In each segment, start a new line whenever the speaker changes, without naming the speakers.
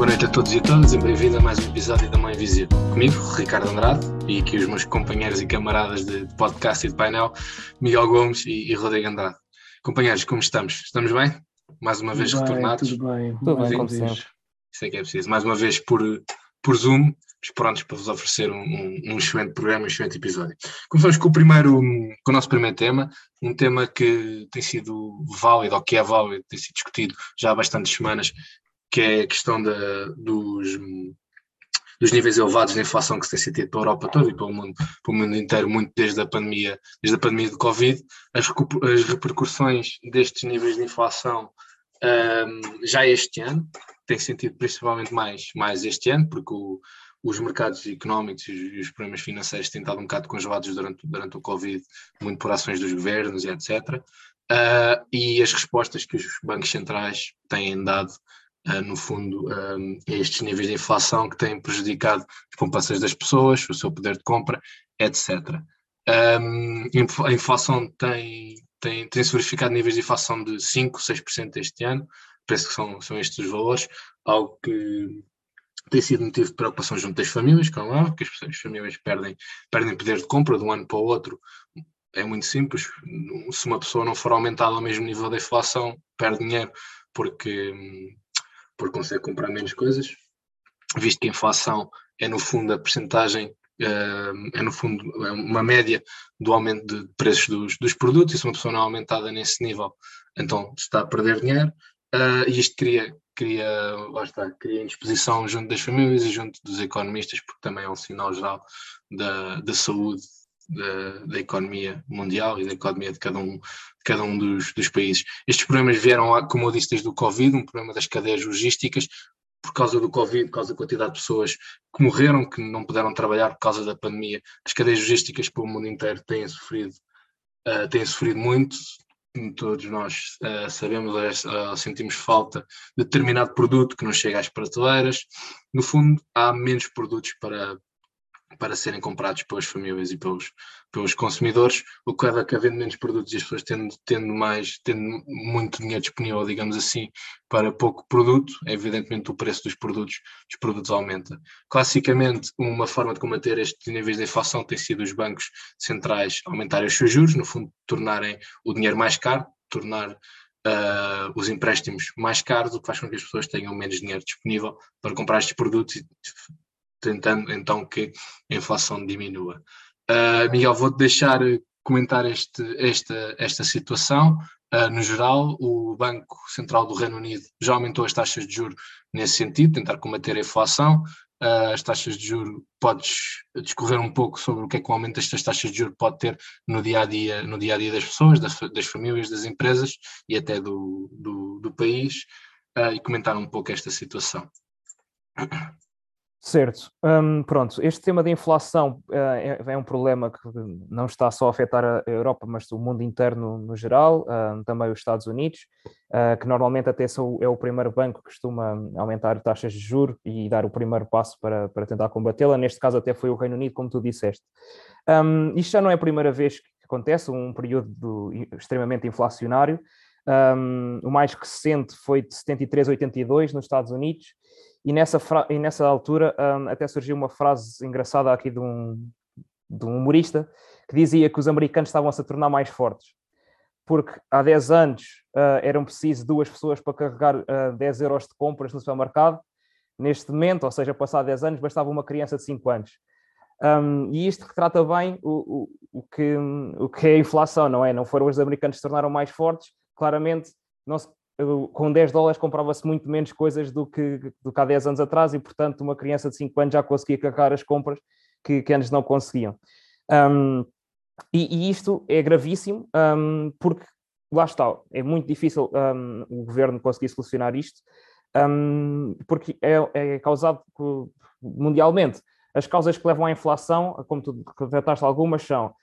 Boa noite a todos e a todas e bem-vindo a mais um episódio da Mãe Invisível. Comigo, Ricardo Andrade, e aqui os meus companheiros e camaradas de podcast e de painel, Miguel Gomes e, e Rodrigo Andrade. Companheiros, como estamos? Estamos bem? Mais uma vez
tudo
retornados?
Bem, tudo bem,
tudo bem, como sempre.
Isso é que é preciso. Mais uma vez por, por Zoom, prontos para vos oferecer um, um, um, excelente programa, um excelente episódio. Começamos com o primeiro, com o nosso primeiro tema, um tema que tem sido válido, ou que é válido, tem sido discutido já há bastantes semanas, que é a questão da, dos, dos níveis elevados de inflação que se tem sentido para a Europa toda e para o mundo, para o mundo inteiro, muito desde a pandemia, desde a pandemia do Covid, as, as repercussões destes níveis de inflação um, já este ano, tem sentido principalmente mais, mais este ano, porque o, os mercados económicos e os, problemas financeiros têm estado um bocado congelados durante, durante o Covid, muito por ações dos governos e etc. Uh, e as respostas que os bancos centrais têm dado no fundo, um, a estes níveis de inflação que têm prejudicado as poupanças das pessoas, o seu poder de compra, etc. Um, a inflação tem, tem, tem-se verificado níveis de inflação de 5, 6% este ano, penso que são, são estes os valores, algo que tem sido motivo de preocupação junto das famílias, como é, que as, as famílias perdem, perdem poder de compra de um ano para o outro. É muito simples, se uma pessoa não for aumentada ao mesmo nível da inflação, perde dinheiro, porque porque consegue comprar menos coisas, visto que a inflação é no fundo a percentagem, eh, é no fundo é uma média do aumento de preços dos, dos produtos, e se uma pessoa não é aumentada nesse nível, então está a perder dinheiro, uh, e isto cria, cria, lá está, cria indisposição junto das famílias e junto dos economistas, porque também é um sinal geral da, da saúde da, da, economia mundial e da economia de cada um, de cada um dos, dos países. Estes problemas vieram, como eu disse, desde o Covid, um problema das cadeias logísticas, por causa do Covid, por causa da quantidade de pessoas que morreram, que não puderam trabalhar por causa da pandemia. As cadeias logísticas pelo mundo inteiro têm sofrido, uh, têm sofrido muito. Todos nós uh, sabemos, uh, sentimos falta de determinado produto que não chega às prateleiras. No fundo, há menos produtos para, para serem comprados pelas famílias e pelos, pelos consumidores, o que leva a que havendo menos produtos e as pessoas tendo, tendo mais, tendo muito dinheiro disponível, digamos assim, para pouco produto, evidentemente o preço dos produtos, dos produtos aumenta. Classicamente, uma forma de combater estes níveis de inflação tem sido os bancos centrais aumentarem os seus juros, no fundo tornarem o dinheiro mais caro, tornar Uh, os empréstimos mais caros, o que faz com que as pessoas tenham menos dinheiro disponível para comprar estes produtos e tentando então que a inflação diminua. Uh, Miguel, vou-te deixar comentar este, esta, esta situação. Uh, no geral, o Banco Central do Reino Unido já aumentou as taxas de juros nesse sentido, tentar combater a inflação. Uh, as taxas de juros, podes discorrer um pouco sobre o que é que o aumento destas taxas de juros pode ter no dia a dia, no dia a dia das pessoas, das, das famílias, das empresas e até do, do, do país, uh, e comentar um pouco esta situação.
Certo. Um, pronto, este tema da inflação uh, é, é, um problema que não está só a afetar a Europa, mas o mundo interno no geral, uh, também os Estados Unidos, uh, que normalmente até são, é o primeiro banco que costuma aumentar taxas de juros e dar o primeiro passo para, para tentar combatê-la. Neste caso até foi o Reino Unido, como tu disseste. Um, isto já não é a primeira vez que acontece, um período extremamente inflacionário. Um, o mais recente foi de 73 a 82 nos Estados Unidos, e nessa, e nessa altura um, até surgiu uma frase engraçada aqui de um, de um humorista que dizia que os americanos estavam a se tornar mais fortes, porque há 10 anos uh, eram preciso duas pessoas para carregar uh, 10 euros de compras no supermercado, neste momento, ou seja, passado 10 anos, bastava uma criança de 5 anos. Um, e isto retrata bem o, o, o, que, o que é a inflação, não é? Não foram os americanos que se tornaram mais fortes, claramente não se com 10 dólares comprava-se muito menos coisas do que, do que há 10 anos atrás e, portanto, uma criança de 5 anos já conseguia carregar as compras que, que antes não conseguiam. Um, e, e, isto é gravíssimo um, porque, lá está, é muito difícil um, o governo conseguir solucionar isto porque é, é causado mundialmente. As causas que levam à inflação, como tu trataste algumas, são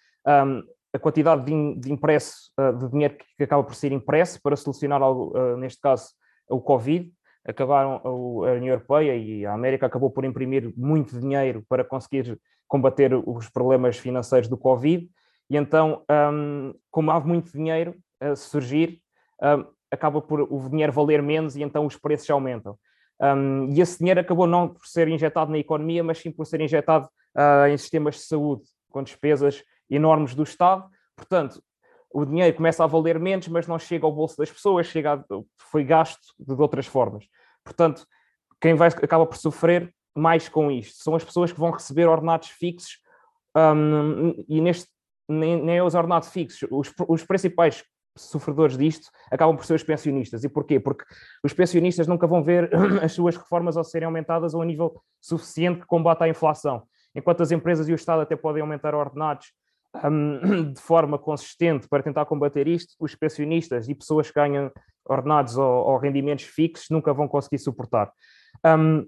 a quantidade de, de impresso, uh, de dinheiro que acaba por ser impresso para solucionar, algo, uh, neste caso, o Covid. Acabaram, a União Europeia e a América acabou por imprimir muito dinheiro para conseguir combater os problemas financeiros do Covid. E então, um, como há muito dinheiro a surgir, um, acaba por o dinheiro valer menos e então os preços aumentam. Um, e esse dinheiro acabou não por ser injetado na economia, mas sim por ser injetado uh, em sistemas de saúde, com despesas enormes do Estado. Portanto, o dinheiro começa a valer menos, mas não chega ao bolso das pessoas, chega a, foi gasto de outras formas. Portanto, quem vai, acaba por sofrer mais com isto são as pessoas que vão receber ordenados fixos um, e neste nem, nem os ordenados fixos. Os, os principais sofredores disto acabam por ser os pensionistas. E porquê? Porque os pensionistas nunca vão ver as suas reformas a serem aumentadas a um nível suficiente que combata a inflação. Enquanto as empresas e o Estado até podem aumentar ordenados um, de forma consistente para tentar combater isto, os pensionistas e pessoas que ganham ordenados ou, ou rendimentos fixos nunca vão conseguir suportar. Um,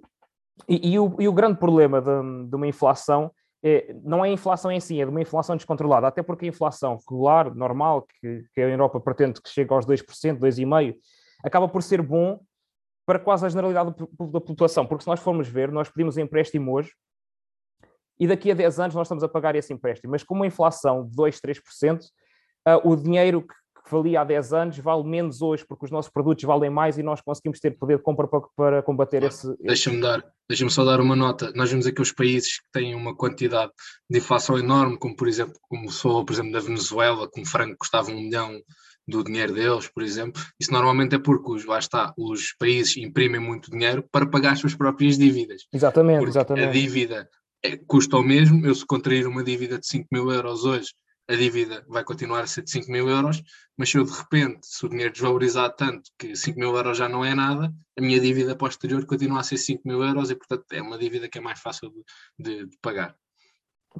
e, e, o, e, o, grande problema de, de uma inflação é, não é a inflação em si, é de uma inflação descontrolada, até porque a inflação regular, normal, que, que a Europa pretende que chegue aos 2%, 2,5%, acaba por ser bom para quase a generalidade da população, porque se nós formos ver, nós pedimos empréstimo hoje e daqui a 10 anos nós estamos a pagar esse empréstimo, mas com uma inflação de 2, 3%, uh, o dinheiro que que valia há 10 anos vale menos hoje, porque os nossos produtos valem mais e nós conseguimos ter poder de compra para, para combater esse.
Deixa-me dar, deixa só dar uma nota. Nós vemos aqui os países que têm uma quantidade de inflação enorme, como por exemplo, como sou, por exemplo, da Venezuela, com um franco custava um milhão do dinheiro deles, por exemplo. Isso normalmente é porque os, lá está, os países imprimem muito dinheiro para pagar as suas próprias dívidas.
Exatamente, porque exatamente.
A dívida é, custa o mesmo. Eu, se contrair uma dívida de 5 mil euros hoje, a dívida vai continuar a ser de 5 mil euros, mas se eu de repente, se o dinheiro desvalorizar tanto que 5 mil euros já não é nada, a minha dívida posterior continua a ser 5 mil euros e, portanto, é uma dívida que é mais fácil de, de, de pagar.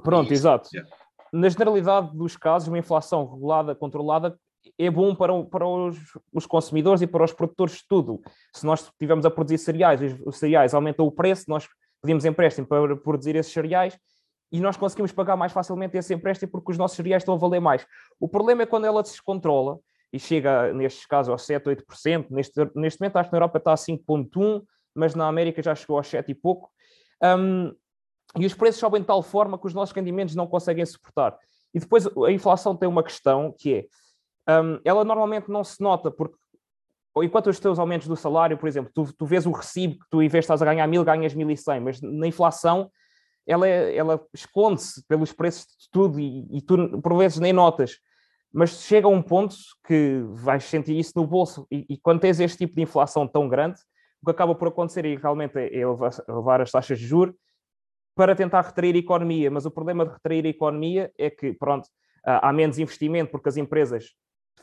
Pronto, exato. Yeah. Na generalidade dos casos, uma inflação regulada, controlada, é bom para, para os, os, consumidores e para os produtores de tudo. Se nós estivermos a produzir cereais, os, os cereais aumentam o preço, nós pedimos empréstimo para produzir esses cereais e nós conseguimos pagar mais facilmente esse empréstimo porque os nossos cereais estão a valer mais. O problema é quando ela se descontrola e chega, nestes casos, aos 7, 8%. Neste, neste momento, acho que na Europa está a 5,1%, mas na América já chegou aos 7 e pouco. Um, e os preços sobem de tal forma que os nossos rendimentos não conseguem suportar. E depois a inflação tem uma questão que é, um, ela normalmente não se nota, porque enquanto os teus aumentos do salário, por exemplo, tu, tu vês o recibo que tu, em vez de estás a ganhar mil, ganhas 1.100, mas na inflação ela, é, ela esconde-se pelos preços de tudo e, e, tu, por vezes, nem notas. Mas chega a um ponto que vais sentir isso no bolso. E, e quando tens este tipo de inflação tão grande, o que acaba por acontecer é realmente é elevar, elevar as taxas de juros para tentar retrair a economia. Mas o problema de retrair a economia é que, pronto, há menos investimento porque as empresas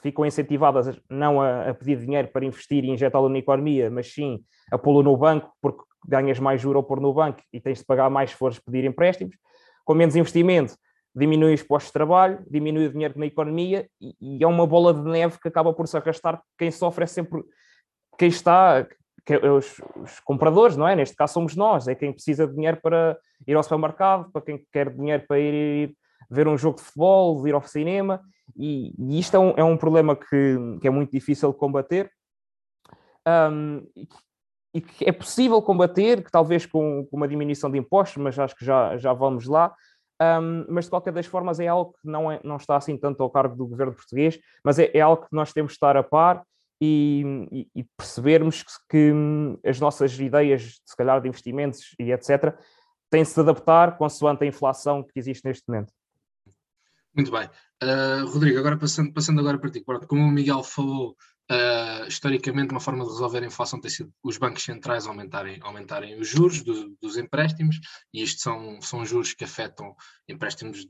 ficam incentivadas não a, a pedir dinheiro para investir e injetá-lo na economia, mas sim a pô-lo no banco, porque ganhas mais juros ao pôr no banco e tens de pagar mais se fores pedir empréstimos. Com menos investimento, diminui os postos de trabalho, diminui o dinheiro na economia e, e, é uma bola de neve que acaba por se arrastar. Quem sofre é sempre quem está, que é os, os, compradores, não é? Neste caso somos nós, é quem precisa de dinheiro para ir ao supermercado, para quem quer dinheiro para ir, ir ver um jogo de futebol, ir ao cinema, e, e isto é um, é um problema que, que, é muito difícil de combater. Um, e que é possível combater, que talvez com, com, uma diminuição de impostos, mas acho que já, já vamos lá. Um, mas de qualquer das formas é algo que não, é, não está assim tanto ao cargo do governo português, mas é, é algo que nós temos de estar a par e, e, e, percebermos que, que hum, as nossas ideias, se calhar de investimentos e etc., têm-se de adaptar consoante a inflação que existe neste momento.
Muito bem. Uh, Rodrigo, agora passando, passando agora para ti, como o Miguel falou Uh, historicamente, uma forma de resolver a inflação tem sido os bancos centrais aumentarem, aumentarem os juros do, dos empréstimos, e estes são, são juros que afetam empréstimos,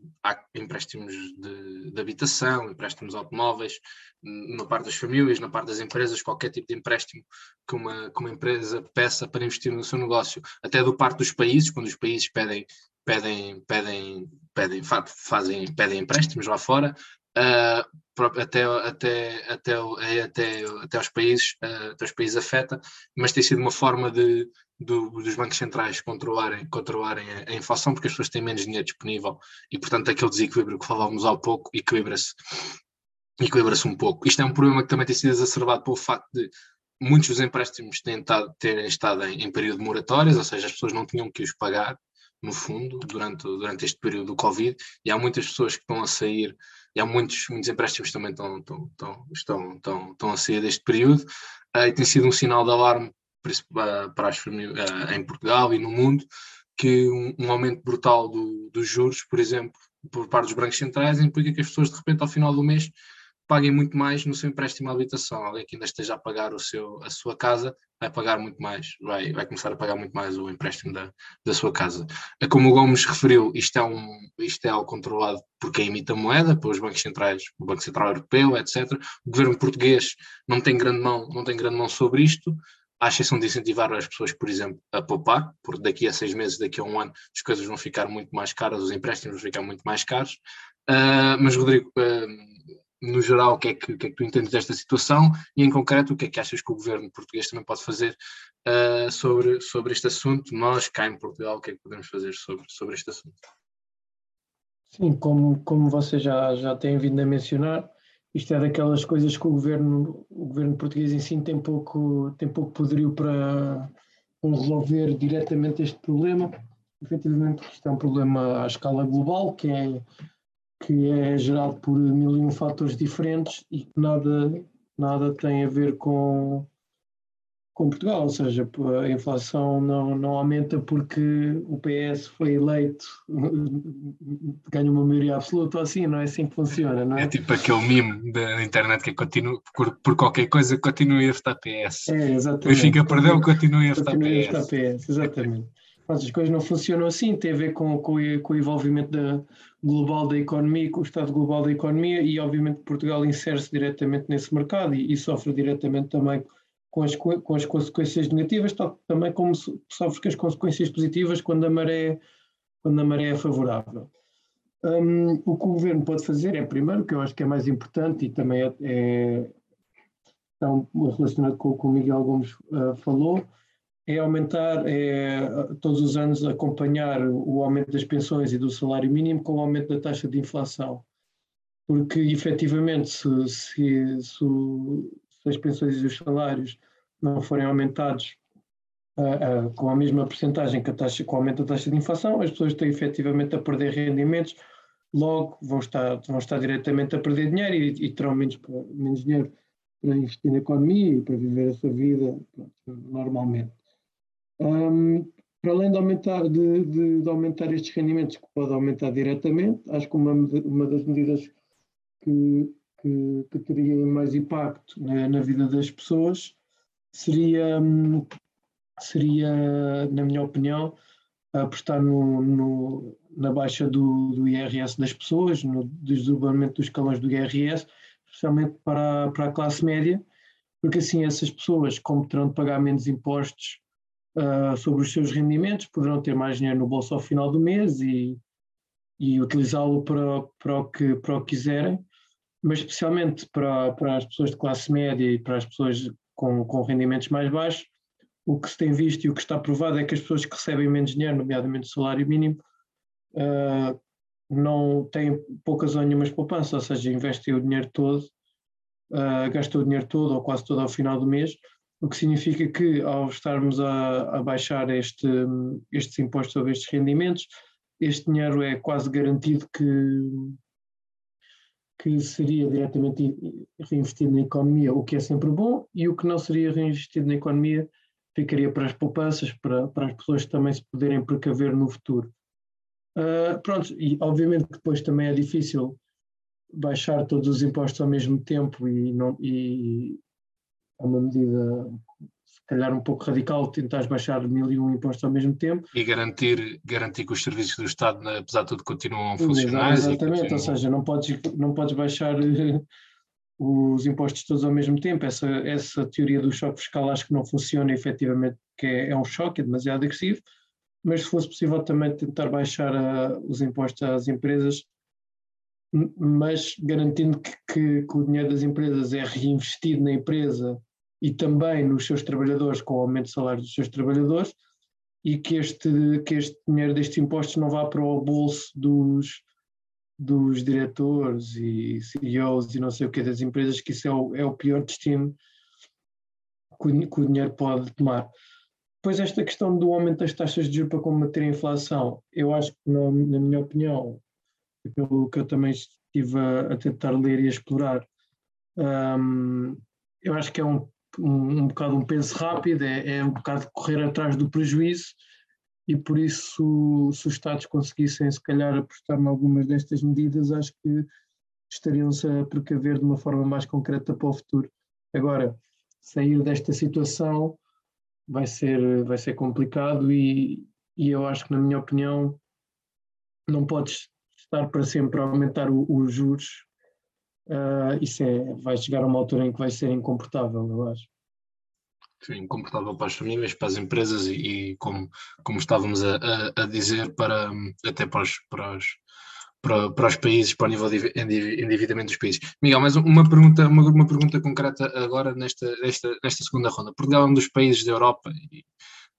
empréstimos de, de habitação, empréstimos automóveis, na parte das famílias, na parte das empresas, qualquer tipo de empréstimo que uma, que uma empresa peça para investir no seu negócio, até do parte dos países, quando os países pedem pedem, pedem, pedem, fazem, pedem empréstimos lá fora, uh, até, até, até, até, até aos países, uh, até os países afeta, mas tem sido uma forma de, do, dos bancos centrais controlarem, controlarem a, a, inflação, porque as pessoas têm menos dinheiro disponível e, portanto, aquele desequilíbrio que falávamos há pouco equilibra-se equilibra-se um pouco. Isto é um problema que também tem sido exacerbado pelo facto de muitos dos empréstimos terem estado, terem estado em, em período de moratórias, ou seja, as pessoas não tinham que os pagar, no fundo, durante, durante este período do Covid, e há muitas pessoas que estão a sair e há muitos, muitos empréstimos também estão, estão, estão, estão, estão, a sair deste período, uh, e tem sido um sinal de alarme para as famílias em Portugal e no mundo, que um, um aumento brutal do, dos juros, por exemplo, por parte dos bancos centrais, implica que as pessoas, de repente, ao final do mês, paguem muito mais no seu empréstimo à habitação. Alguém que ainda esteja a pagar o seu, a sua casa vai pagar muito mais, vai, vai começar a pagar muito mais o empréstimo da, da sua casa. É como o Gomes referiu, isto é, um, isto é algo controlado por quem emite a moeda, pelos bancos centrais, o Banco Central Europeu, etc. O governo português não tem grande mão, não tem grande mão sobre isto, à exceção de incentivar as pessoas, por exemplo, a poupar, porque daqui a seis meses, daqui a um ano, as coisas vão ficar muito mais caras, os empréstimos vão ficar muito mais caros. Uh, mas, Rodrigo, uh, no geral, o que, é que, o que, é que tu entendes desta situação e, em concreto, o que é que achas que o governo português também pode fazer uh, sobre, sobre este assunto? Nós, cá em Portugal, o que é que podemos fazer sobre, sobre este assunto?
Sim, como, como você já, já tem vindo a mencionar, isto é daquelas coisas que o governo, o governo português em si tem pouco, tem pouco poderio para, para resolver diretamente este problema. Efetivamente, isto é um problema à escala global, que é que é gerado por mil e um fatores diferentes e que nada, nada tem a ver com, com Portugal, ou seja, a inflação não, não aumenta porque o PS foi eleito, ganha uma maioria absoluta, assim, não é assim que funciona, não é?
É tipo aquele meme da internet que continua, por, por qualquer coisa continua a estar PS.
É, exatamente.
Benfica perdeu, continua a
continua PS. A estar PS, exatamente. Mas as coisas não funcionam assim, tem a ver com, com, com o envolvimento da, global da economia, com o estado global da economia e obviamente Portugal insere-se diretamente nesse mercado e, e, sofre diretamente também com as, com as consequências negativas, tal, também como sofre com as consequências positivas quando a maré, quando a maré é favorável. Um, o que o governo pode fazer é, primeiro, que eu acho que é mais importante e também é, é, relacionado com o que o Miguel Gomes uh, falou, é aumentar, é, todos os anos acompanhar o aumento das pensões e do salário mínimo com o aumento da taxa de inflação. Porque, efetivamente, se, se, se, se as pensões e os salários não forem aumentados uh, uh, com a mesma percentagem que a taxa, com o aumento da taxa de inflação, as pessoas estão efetivamente a perder rendimentos, logo vão estar, vão estar diretamente a perder dinheiro e, e terão menos, menos dinheiro para investir na economia e para viver a sua vida pronto, normalmente. Um, para além de aumentar, de, de, de, aumentar estes rendimentos, que pode aumentar diretamente, acho que uma, uma das medidas que, que, que teria mais impacto na, na, vida das pessoas seria, seria, na minha opinião, apostar no, no, na baixa do, do IRS das pessoas, no desdobramento dos escalões do IRS, especialmente para, para a classe média, porque assim essas pessoas, como terão de pagar menos impostos uh, sobre os seus rendimentos, poderão ter mais dinheiro no bolso ao final do mês e, e utilizá-lo para, para, o que, para o que quiserem, mas especialmente para, para as pessoas de classe média e para as pessoas com, com rendimentos mais baixos, o que se tem visto e o que está provado é que as pessoas que recebem menos dinheiro, nomeadamente o salário mínimo, uh, não têm poucas ou nenhumas poupanças, ou seja, investem o dinheiro todo, uh, gastam o dinheiro todo ou quase todo ao final do mês, o que significa que ao estarmos a, a baixar este, estes impostos sobre estes rendimentos, este dinheiro é quase garantido que, que seria diretamente reinvestido na economia, o que é sempre bom, e o que não seria reinvestido na economia ficaria para as poupanças, para, para as pessoas também se poderem precaver no futuro. Uh, pronto, e obviamente que depois também é difícil baixar todos os impostos ao mesmo tempo e, não, e, é uma medida se calhar um pouco radical, tentar baixar mil e um impostos ao mesmo tempo.
E garantir, garantir que os serviços do Estado, apesar de tudo, continuam a funcionar.
Exatamente, continuam... ou seja, não podes, não podes baixar eh, os impostos todos ao mesmo tempo. Essa, essa teoria do choque fiscal acho que não funciona efetivamente, que é, é um choque, é demasiado agressivo, mas se fosse possível também tentar baixar uh, os impostos às empresas, mas garantindo que, que, que, o dinheiro das empresas é reinvestido na empresa e também nos seus trabalhadores, com o aumento de salário dos seus trabalhadores, e que este, que este dinheiro destes impostos não vá para o bolso dos, dos diretores e CEOs e não sei o que das empresas, que isso é o, é o pior destino que o, dinheiro pode tomar. Depois esta questão do aumento das taxas de juros para combater a inflação, eu acho que, na, minha opinião, pelo que eu também estive a, a tentar ler e a explorar, um, eu acho que é um um, um bocado um penso rápido, é, é um bocado correr atrás do prejuízo e por isso, se os Estados conseguissem, se calhar, apostar em algumas destas medidas, acho que estariam-se a precaver de uma forma mais concreta para o futuro. Agora, sair desta situação vai ser, vai ser complicado e, e eu acho que, na minha opinião, não podes estar para sempre a aumentar os juros. Uh, isso é, vai chegar a uma altura em que vai ser incomportável, eu acho.
Sim, incomportável para as famílias, para as empresas e, e como, como estávamos a, a, a, dizer, para, até para os, para os, para, para, os países, para o nível de endividamento dos países. Miguel, mais uma pergunta, uma, uma pergunta concreta agora nesta, nesta, nesta segunda ronda. Portugal é um dos países da Europa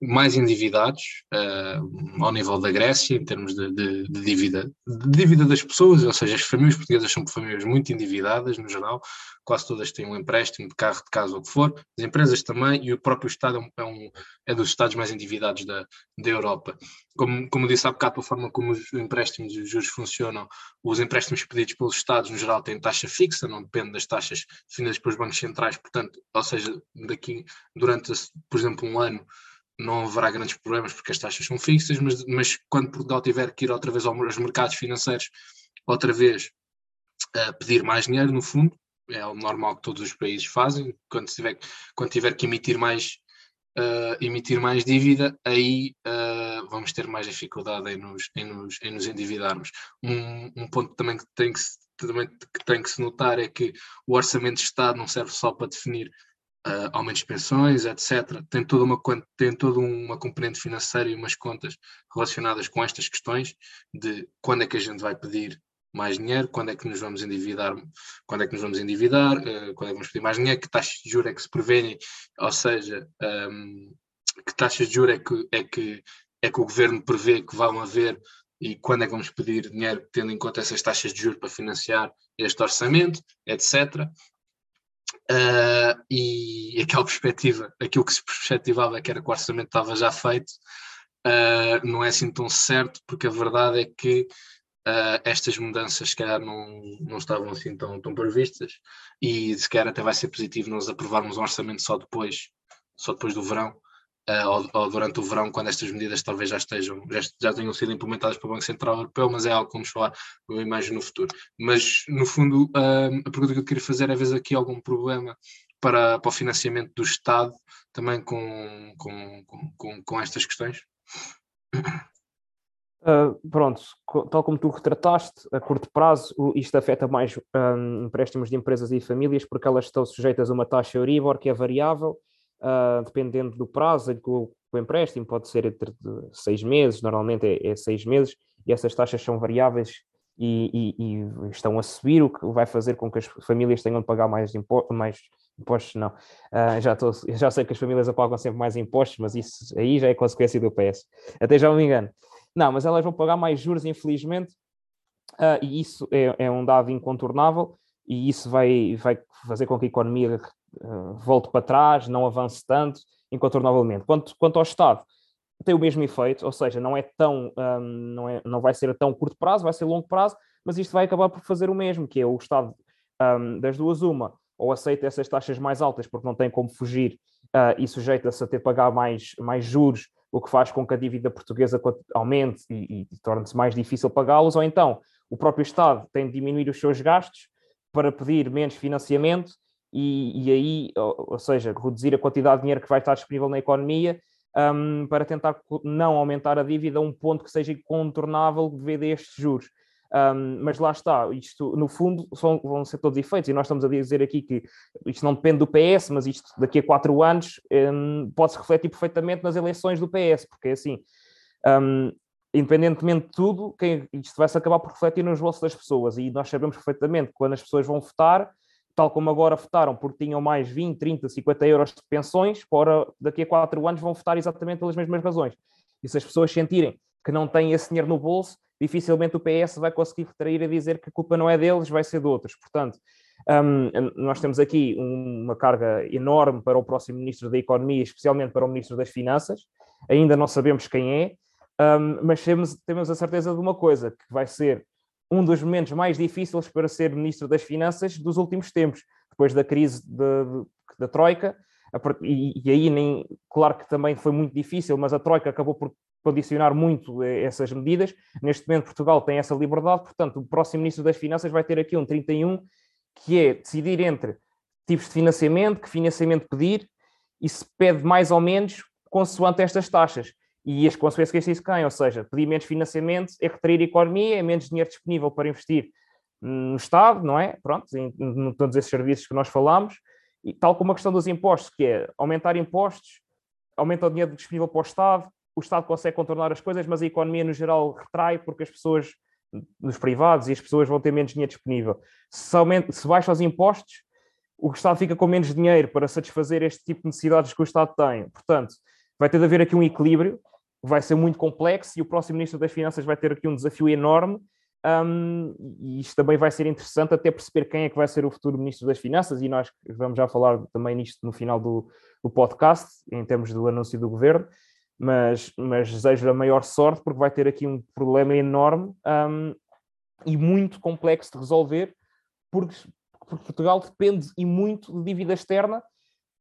mais endividados uh, ao nível da Grécia, em termos de, de, de, dívida, de dívida das pessoas, ou seja, as famílias portuguesas são famílias muito endividadas no geral, quase todas têm um empréstimo de carro, de casa ou o que for, as empresas também, e o próprio Estado é, um, é, é dos Estados mais endividados da, da Europa. Como, como disse há bocado, pela forma como os empréstimos e os juros funcionam, os empréstimos pedidos pelos Estados, no geral, têm taxa fixa, não depende das taxas definidas pelos bancos centrais, portanto, ou seja, daqui, durante, por exemplo, um ano, não haverá grandes problemas porque as taxas são fixas, mas, mas quando Portugal tiver que ir outra vez aos mercados financeiros, outra vez uh, pedir mais dinheiro, no fundo, é o normal que todos os países fazem, quando tiver, quando tiver que emitir mais, uh, emitir mais dívida, aí uh, vamos ter mais dificuldade em nos, em nos, em nos endividarmos. Um, um ponto também que tem que, também que tem que se notar é que o orçamento de Estado não serve só para definir uh, aumentos de pensões, etc. Tem toda, uma, tem toda uma componente financeira e umas contas relacionadas com estas questões de quando é que a gente vai pedir mais dinheiro, quando é que nos vamos endividar, quando é que nos vamos endividar, uh, quando é que vamos pedir mais dinheiro, que taxas de juros é que se prevêem, ou seja, um, que taxas de juros é que, é, que, é que o governo prevê que vão haver e quando é que vamos pedir dinheiro tendo em conta essas taxas de juros para financiar este orçamento, etc. Uh, e aquela perspectiva, aquilo que se perspectivava que era que o orçamento estava já feito, uh, não é assim tão certo, porque a verdade é que uh, estas mudanças, se calhar, não, não estavam assim tão, tão previstas, e se calhar até vai ser positivo nós aprovarmos um orçamento só depois, só depois do verão, uh, ou, ou, durante o verão, quando estas medidas talvez já estejam, já, já tenham sido implementadas pelo Banco Central Europeu, mas é algo que vamos falar, eu imagino, no futuro. Mas, no fundo, uh, a pergunta que eu queria fazer é, vezes, aqui algum problema para, para o financiamento do Estado, também com, com, com, com estas questões?
Uh, pronto, tal como tu retrataste, a curto prazo isto afeta mais um, empréstimos de empresas e famílias porque elas estão sujeitas a uma taxa Euribor que é variável uh, dependendo do prazo que o, o, empréstimo pode ser entre seis meses, normalmente é, é seis meses, e essas taxas são variáveis e, e, e, estão a subir, o que vai fazer com que as famílias tenham de pagar mais, impo mais impostos, não. Uh, já, tô, já sei que as famílias pagam sempre mais impostos, mas isso aí já é consequência do PS. Até já me engano. Não, mas elas vão pagar mais juros, infelizmente, uh, e isso é, é, um dado incontornável, e isso vai, vai fazer com que a economia uh, volte para trás, não avance tanto, incontornavelmente. Quanto, quanto ao Estado, tem o mesmo efeito, ou seja, não é tão, um, não, é, não vai ser a tão curto prazo, vai ser longo prazo, mas isto vai acabar por fazer o mesmo, que é o Estado um, das duas uma, ou aceita essas taxas mais altas porque não tem como fugir uh, e sujeita-se a ter que pagar mais, mais juros, o que faz com que a dívida portuguesa aumente e, e torne-se mais difícil pagá-los, ou então o próprio Estado tem de diminuir os seus gastos para pedir menos financiamento e, e aí, ou, ou, seja, reduzir a quantidade de dinheiro que vai estar disponível na economia um, para tentar não aumentar a dívida a um ponto que seja incontornável devido a estes juros. Um, mas lá está, isto no fundo são, vão ser todos efeitos, e nós estamos a dizer aqui que isto não depende do PS, mas isto daqui a quatro anos um, pode-se refletir perfeitamente nas eleições do PS, porque é assim, um, independentemente de tudo, quem, isto vai-se acabar por refletir nos bolsos das pessoas, e nós sabemos perfeitamente que quando as pessoas vão votar, tal como agora votaram porque tinham mais 20, 30, 50 euros de pensões, para daqui a quatro anos vão votar exatamente pelas mesmas razões. E se as pessoas sentirem que não têm esse dinheiro no bolso, dificilmente o PS vai conseguir retrair a dizer que a culpa não é deles, vai ser de outros. Portanto, um, nós temos aqui uma carga enorme para o próximo Ministro da Economia, especialmente para o Ministro das Finanças. Ainda não sabemos quem é, um, mas temos, temos a certeza de uma coisa, que vai ser um dos momentos mais difíceis para ser Ministro das Finanças dos últimos tempos, depois da crise da Troika, e, e aí nem, claro que também foi muito difícil, mas a Troika acabou por condicionar muito eh, essas medidas. Neste momento, Portugal tem essa liberdade, portanto, o próximo Ministro das Finanças vai ter aqui um 31, que é decidir entre tipos de financiamento, que financiamento pedir, e se pede mais ou menos consoante estas taxas. E as consequências que isso tem, ou seja, pedir menos financiamento é retrair a economia, é menos dinheiro disponível para investir no Estado, não é? Pronto, em, em todos esses serviços que nós falamos, e tal como a questão dos impostos, que é aumentar impostos, aumenta o dinheiro disponível para o Estado, o Estado consegue contornar as coisas, mas a economia no geral retrai porque as pessoas, nos privados, e as pessoas vão ter menos dinheiro disponível. Se, aumenta, se baixa os impostos, o Estado fica com menos dinheiro para satisfazer este tipo de necessidades que o Estado tem. Portanto, vai ter de haver aqui um equilíbrio, vai ser muito complexo e o próximo Ministro das Finanças vai ter aqui um desafio enorme. Um, e isto também vai ser interessante até perceber quem é que vai ser o futuro Ministro das Finanças, e nós vamos já falar também nisto no final do, do podcast, em termos do anúncio do governo mas, mas desejo a maior sorte porque vai ter aqui um problema enorme um, e muito complexo de resolver, porque, porque, Portugal depende e muito de dívida externa,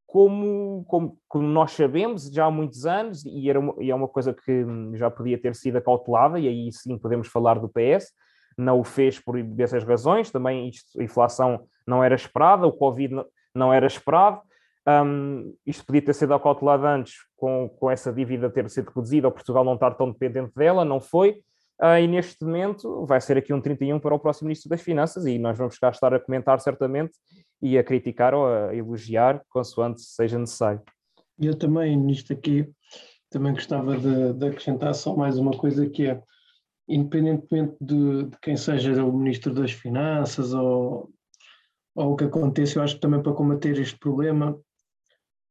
como, como, como, nós sabemos já há muitos anos, e, era uma, e é uma coisa que já podia ter sido acautelada, e aí sim podemos falar do PS, não o fez por dessas razões, também isto, a inflação não era esperada, o Covid não, não era esperado, um, isto podia ter sido acautelado antes, com, com essa dívida ter sido reduzida, ou Portugal não estar tão dependente dela, não foi. Uh, e neste momento vai ser aqui um 31 para o próximo Ministro das Finanças, e nós vamos cá estar a comentar certamente e a criticar ou a elogiar, consoante seja necessário.
Eu também, nisto aqui, também gostava de, de acrescentar só mais uma coisa que é, independentemente de, de quem seja o Ministro das Finanças ou, ou o que aconteça, eu acho que também para combater este problema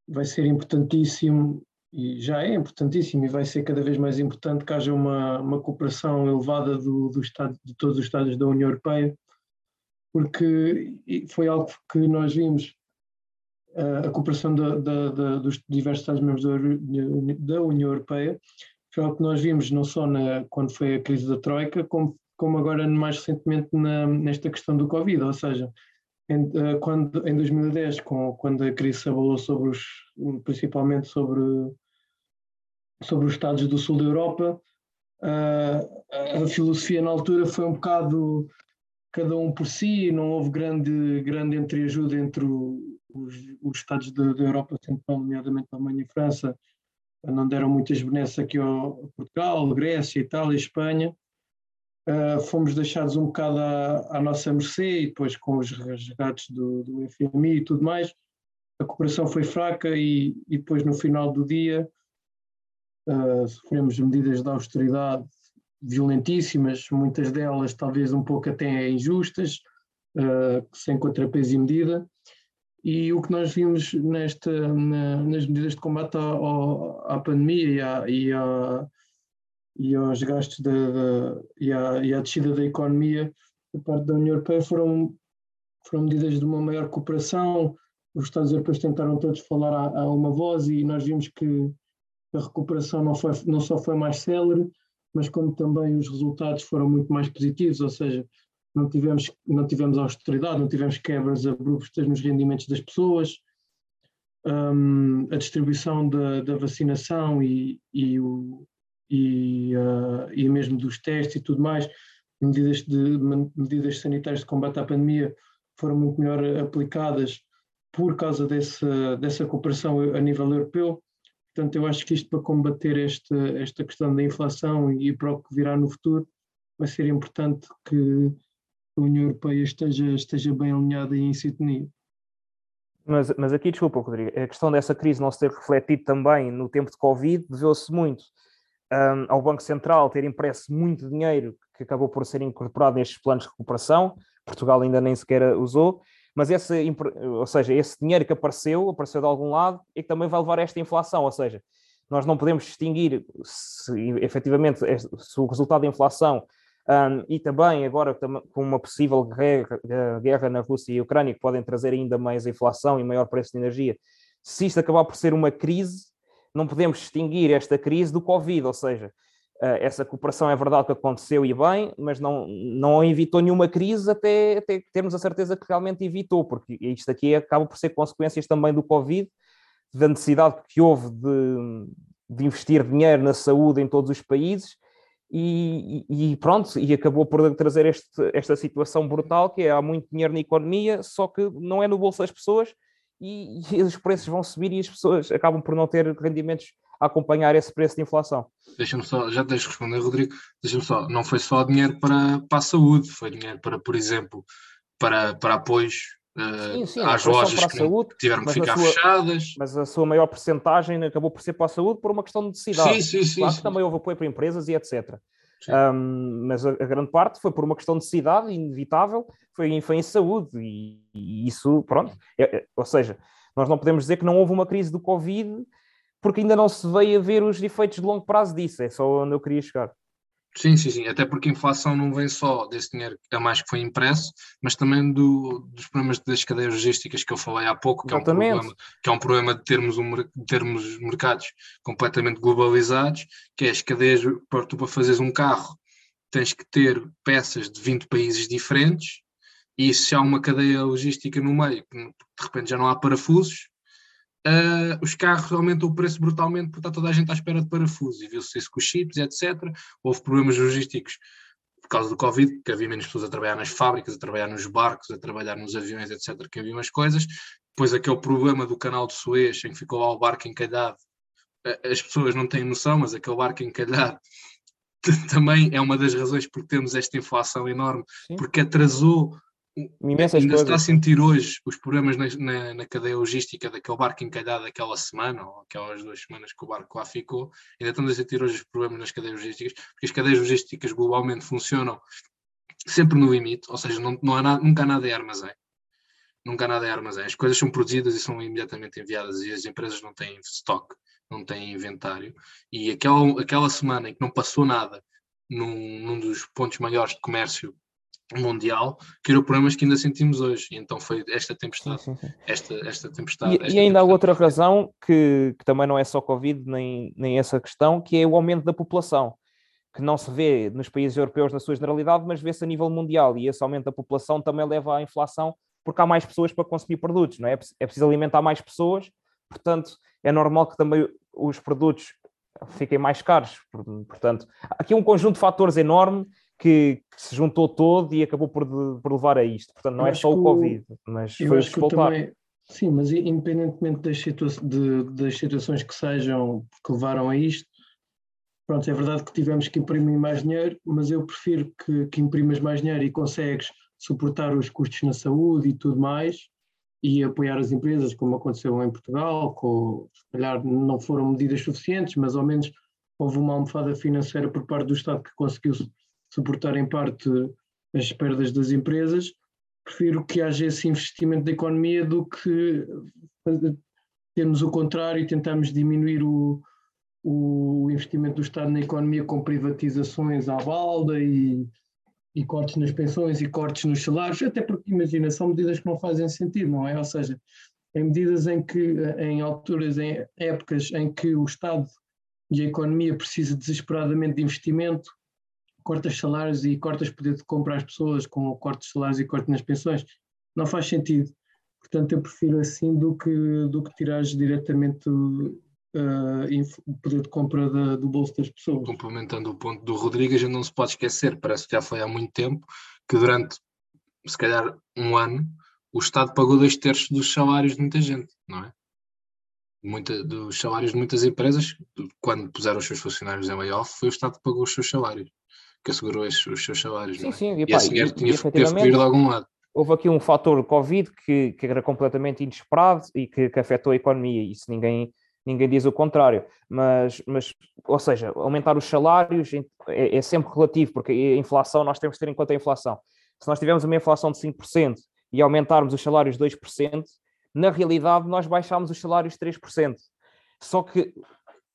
vai ser importantíssimo, e já é importantíssimo, e vai ser cada vez mais importante que haja uma, uma cooperação elevada do, do Estado, de todos os Estados da União Europeia, porque foi algo que nós vimos, a cooperação da, da, da, dos diversos Estados-membros da, União Europeia, foi algo que nós vimos não só na, quando foi a crise da Troika, como, como agora mais recentemente na, nesta questão do Covid, ou seja, em, eh, quando, em 2010, com, quando a crise se abalou sobre os, principalmente sobre, sobre os Estados do sul da Europa, uh, a filosofia na altura foi um bocado cada um por si, não houve grande, grande entreajuda entre os, os Estados da, Europa Central, nomeadamente a Alemanha e a França, não deram muitas benesses aqui ao Portugal, Grécia, Itália, Espanha, uh, fomos deixados um bocado à, à, nossa mercê e depois com os resgates do, do FMI e tudo mais, a cooperação foi fraca e, e depois no final do dia uh, sofremos medidas de austeridade violentíssimas, muitas delas talvez um pouco até injustas, uh, sem contrapeso e medida. E o que nós vimos nesta, na, nas medidas de combate à, à pandemia e à, e à, e aos gastos e, à, e à descida da economia da parte da União Europeia foram, foram medidas de uma maior cooperação. Os Estados Europeus tentaram todos falar a, a uma voz e nós vimos que a recuperação não, foi, não só foi mais célere, mas como também os resultados foram muito mais positivos, ou seja, não tivemos, não tivemos austeridade, não tivemos quebras abruptas nos rendimentos das pessoas, um, a distribuição da, da vacinação e, e o, e, uh, e mesmo dos testes e tudo mais, medidas, de, medidas sanitárias de combate à pandemia foram muito melhor aplicadas por causa desse, dessa cooperação a nível europeu. Portanto, eu acho que isto para combater este, esta questão da inflação e para o que virá no futuro, vai ser importante que a União Europeia esteja, esteja bem alinhada e em sintonia.
Mas, mas aqui, desculpa, Rodrigo, a questão dessa crise não se ter refletido também no tempo de Covid deveu-se muito um, ao Banco Central ter impresso muito dinheiro que acabou por ser incorporado nestes planos de recuperação, Portugal ainda nem sequer usou, mas esse, ou seja, esse dinheiro que apareceu, apareceu de algum lado e que também vai levar a esta inflação, ou seja, nós não podemos distinguir se efetivamente se o resultado da inflação um, e também agora com uma possível guerra, guerra na Rússia e Ucrânia que podem trazer ainda mais inflação e maior preço de energia, se isto acabar por ser uma crise, não podemos distinguir esta crise do Covid, ou seja, essa cooperação é verdade que aconteceu e bem, mas não, não evitou nenhuma crise até, até termos a certeza que realmente evitou, porque isto aqui acaba por ser consequências também do Covid, da necessidade que houve de, de investir dinheiro na saúde em todos os países e, e, pronto, e acabou por trazer este, esta situação brutal que é há muito dinheiro na economia, só que não é no bolso das pessoas e, e os preços vão subir e as pessoas acabam por não ter rendimentos acompanhar esse preço de inflação.
Deixa-me só, já deixo responder, Rodrigo, deixa-me só, não foi só dinheiro para, para a saúde, foi dinheiro para, por exemplo, para, para apoios sim, sim, às lojas que, saúde, tiveram que ficar sua, fechadas.
Mas a sua maior percentagem acabou por ser para a saúde por uma questão de necessidade.
Sim, sim, sim.
Claro
sim.
que também houve apoio para empresas e etc. Um, mas a, a, grande parte foi por uma questão de necessidade inevitável, foi, foi em saúde e, e isso, pronto. É, é, ou seja, nós não podemos dizer que não houve uma crise do Covid porque ainda não se veio a ver os efeitos de longo prazo disso, é só onde eu queria chegar.
Sim, sim, sim. Até porque a inflação não vem só desse dinheiro a mais que foi impresso, mas também do, dos problemas das cadeias logísticas que eu falei há pouco, que é, um problema, que é um problema de termos, um, de termos mercados completamente globalizados, que é as cadeias, para tu para fazeres um carro, tens que ter peças de 20 países diferentes, e se há uma cadeia logística no meio, de repente já não há parafusos, uh, os carros aumentam o preço brutalmente porque está toda a gente à espera de parafusos e viu-se isso com os chips, etc. Houve problemas logísticos por causa do Covid, que havia menos pessoas a trabalhar nas fábricas, a trabalhar nos barcos, a trabalhar nos aviões, etc., que havia umas coisas. Depois aquele problema do canal de Suez, em que ficou lá o barco encalhado, as pessoas não têm noção, mas aquele barco encalhado também é uma das razões porque temos esta inflação enorme, Sim. porque atrasou
Imensas
ainda
coisas.
está a sentir hoje os problemas na, na, na, cadeia logística daquele barco encalhado aquela semana, ou aquelas duas semanas que o barco lá ficou, ainda estamos a sentir hoje os problemas nas cadeias logísticas, porque as cadeias logísticas globalmente funcionam sempre no limite, ou seja, não, não há nada, nunca há nada em armazém. Nunca há nada em armazém. As coisas são produzidas e são imediatamente enviadas e as empresas não têm stock, não têm inventário. E aquela, aquela semana em que não passou nada num, num dos pontos maiores de comércio mundial criou problemas que ainda sentimos hoje. E então foi esta tempestade. Sim, sim, sim. Esta, esta tempestade.
E,
esta
e ainda
tempestade.
há outra razão que, que, também não é só Covid, nem, nem essa questão, que é o aumento da população, que não se vê nos países europeus na sua generalidade, mas vê-se a nível mundial. E esse aumento da população também leva à inflação, porque há mais pessoas para consumir produtos, não é? É preciso alimentar mais pessoas, portanto, é normal que também os produtos fiquem mais caros. Portanto, aqui um conjunto de fatores enorme que, que, se juntou todo e acabou por, por levar a isto. Portanto, não eu é só o Covid, mas foi o despoltar. Também,
sim, mas independentemente das, situa de, das situações que sejam que levaram a isto, pronto, é verdade que tivemos que imprimir mais dinheiro, mas eu prefiro que, que imprimas mais dinheiro e consegues suportar os custos na saúde e tudo mais e apoiar as empresas, como aconteceu em Portugal, com, se calhar não foram medidas suficientes, mas ao menos houve uma almofada financeira por parte do Estado que conseguiu suportar em parte as perdas das empresas, prefiro que haja esse investimento da economia do que termos o contrário e tentarmos diminuir o, o investimento do Estado na economia com privatizações à balda e, e cortes nas pensões e cortes nos salários, até porque, imagina, são medidas que não fazem sentido, não é? Ou seja, em medidas em que, em alturas, em épocas em que o Estado e a economia precisam desesperadamente de investimento, cortas salários e cortas poder de compra às pessoas com cortes salários e cortes nas pensões. Não faz sentido. Portanto, eu prefiro assim do que, do que tirares diretamente uh, o poder de compra da, do bolso das pessoas.
Complementando o ponto do gente não se pode esquecer, parece que já foi há muito tempo, que durante, se calhar, um ano, o Estado pagou dois terços dos salários de muita gente, não é? Muita, dos salários de muitas empresas, quando puseram os seus funcionários em layoff, foi o Estado que pagou os seus salários que assegurou esses, os seus salários. Sim,
é? sim.
E, e esse dinheiro tinha, teve que vir de algum lado.
Houve aqui um fator Covid que, que era completamente inesperado e que, que afetou a economia. Isso ninguém, ninguém diz o contrário. Mas, mas, ou seja, aumentar os salários é, é, sempre relativo, porque a inflação, nós temos que ter em conta a inflação. Se nós tivermos uma inflação de 5% e aumentarmos os salários 2%, na realidade nós baixamos os salários 3%. Só que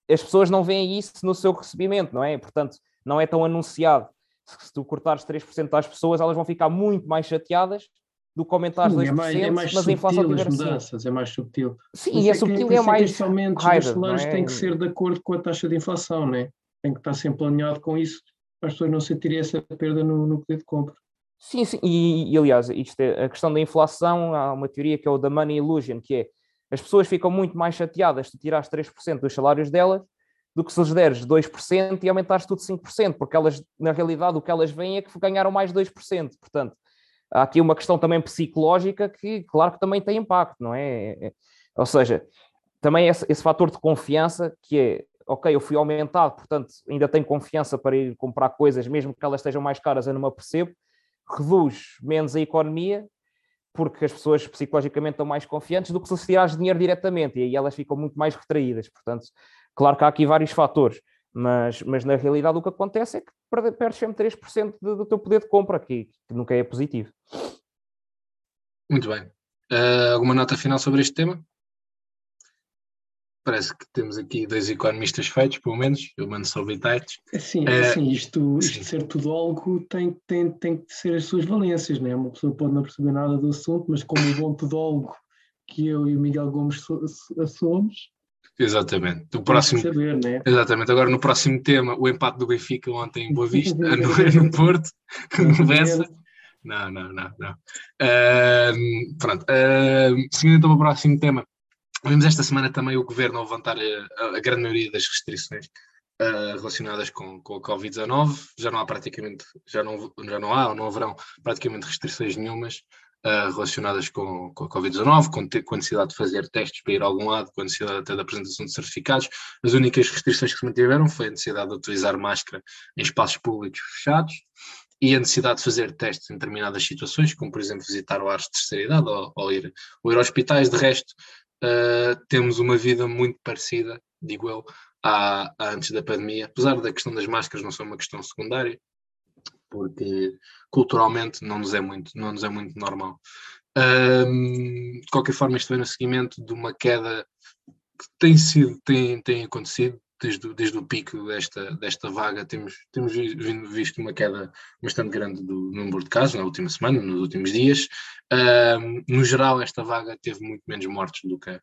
as pessoas não veem isso no seu recebimento, não é? Portanto, não é tão anunciado. Se tu cortares 3% das pessoas, elas vão ficar muito mais chateadas do que aumentares 2%, é mais, é mais mas a inflação
tiver as mudanças, é mais subtil.
Sim, e é, é subtil e é, é mais
somente os salários é? tem que ser de acordo com a taxa de inflação, né? tem que estar sempre alinhado com isso, para as pessoas não sentirem essa perda no, no poder de compra.
Sim, sim, e, e aliás, isto é, a questão da inflação, há uma teoria que é o da money illusion, que é As pessoas ficam muito mais chateadas se tirares 3% dos salários delas do que se lhes deres 2% e aumentares tudo 5%, porque elas, na realidade, o que elas veem é que ganharam mais 2%. Portanto, há aqui uma questão também psicológica que, claro que também tem impacto, não é? é, é ou seja, também esse, esse fator de confiança que é, ok, eu fui aumentado, portanto ainda tenho confiança para ir comprar coisas, mesmo que elas estejam mais caras, eu não me apercebo, reduz menos a economia, porque as pessoas psicologicamente estão mais confiantes do que se tirares dinheiro diretamente, e aí elas ficam muito mais retraídas, portanto, claro que há aqui vários fatores, mas, mas na realidade o que acontece é que perdes sempre 3% do, do teu poder de compra, que, que nunca é positivo.
Muito bem. Uh, alguma nota final sobre este tema? Parece que temos aqui dois economistas feitos, pelo menos, eu mando só bitites.
Sim, uh, sim isto, isto sim. ser tudólogo tem, tem, tem que ser as suas valências, né? uma pessoa pode não perceber nada do assunto, mas como o bom tudólogo que eu e o Miguel Gomes somos,
Exatamente. O próximo,
saber, né?
Exatamente. Agora no próximo tema, o empate do Benfica ontem em Boa Vista, no, no Porto, no Bessa. Não, não, não, não. Uh, pronto. Uh, seguindo então para o próximo tema, vimos esta semana também o governo a levantar a, a grande maioria das restrições uh, relacionadas com, com a Covid-19. Já não há praticamente, já não, já não há ou não haverão praticamente restrições nenhumas uh, relacionadas com, com a Covid-19, com, com, a necessidade de fazer testes para ir a algum lado, com a necessidade até da apresentação de certificados. As únicas restrições que se mantiveram foi a necessidade de utilizar máscara em espaços públicos fechados e a necessidade de fazer testes em determinadas situações, como por exemplo visitar o ar de terceira idade ou, ou, ir, ou ir a hospitais. De resto, uh, temos uma vida muito parecida, digo eu, à, à, antes da pandemia, apesar da questão das máscaras não ser uma questão secundária, porque culturalmente não nos é muito, não nos é muito normal. Um, de qualquer forma, isto vem no seguimento de uma queda que tem sido, tem, tem acontecido desde, desde o pico desta, desta vaga, temos, temos visto uma queda bastante grande do número de casos na última semana, nos últimos dias. Um, no geral, esta vaga teve muito menos mortes do que,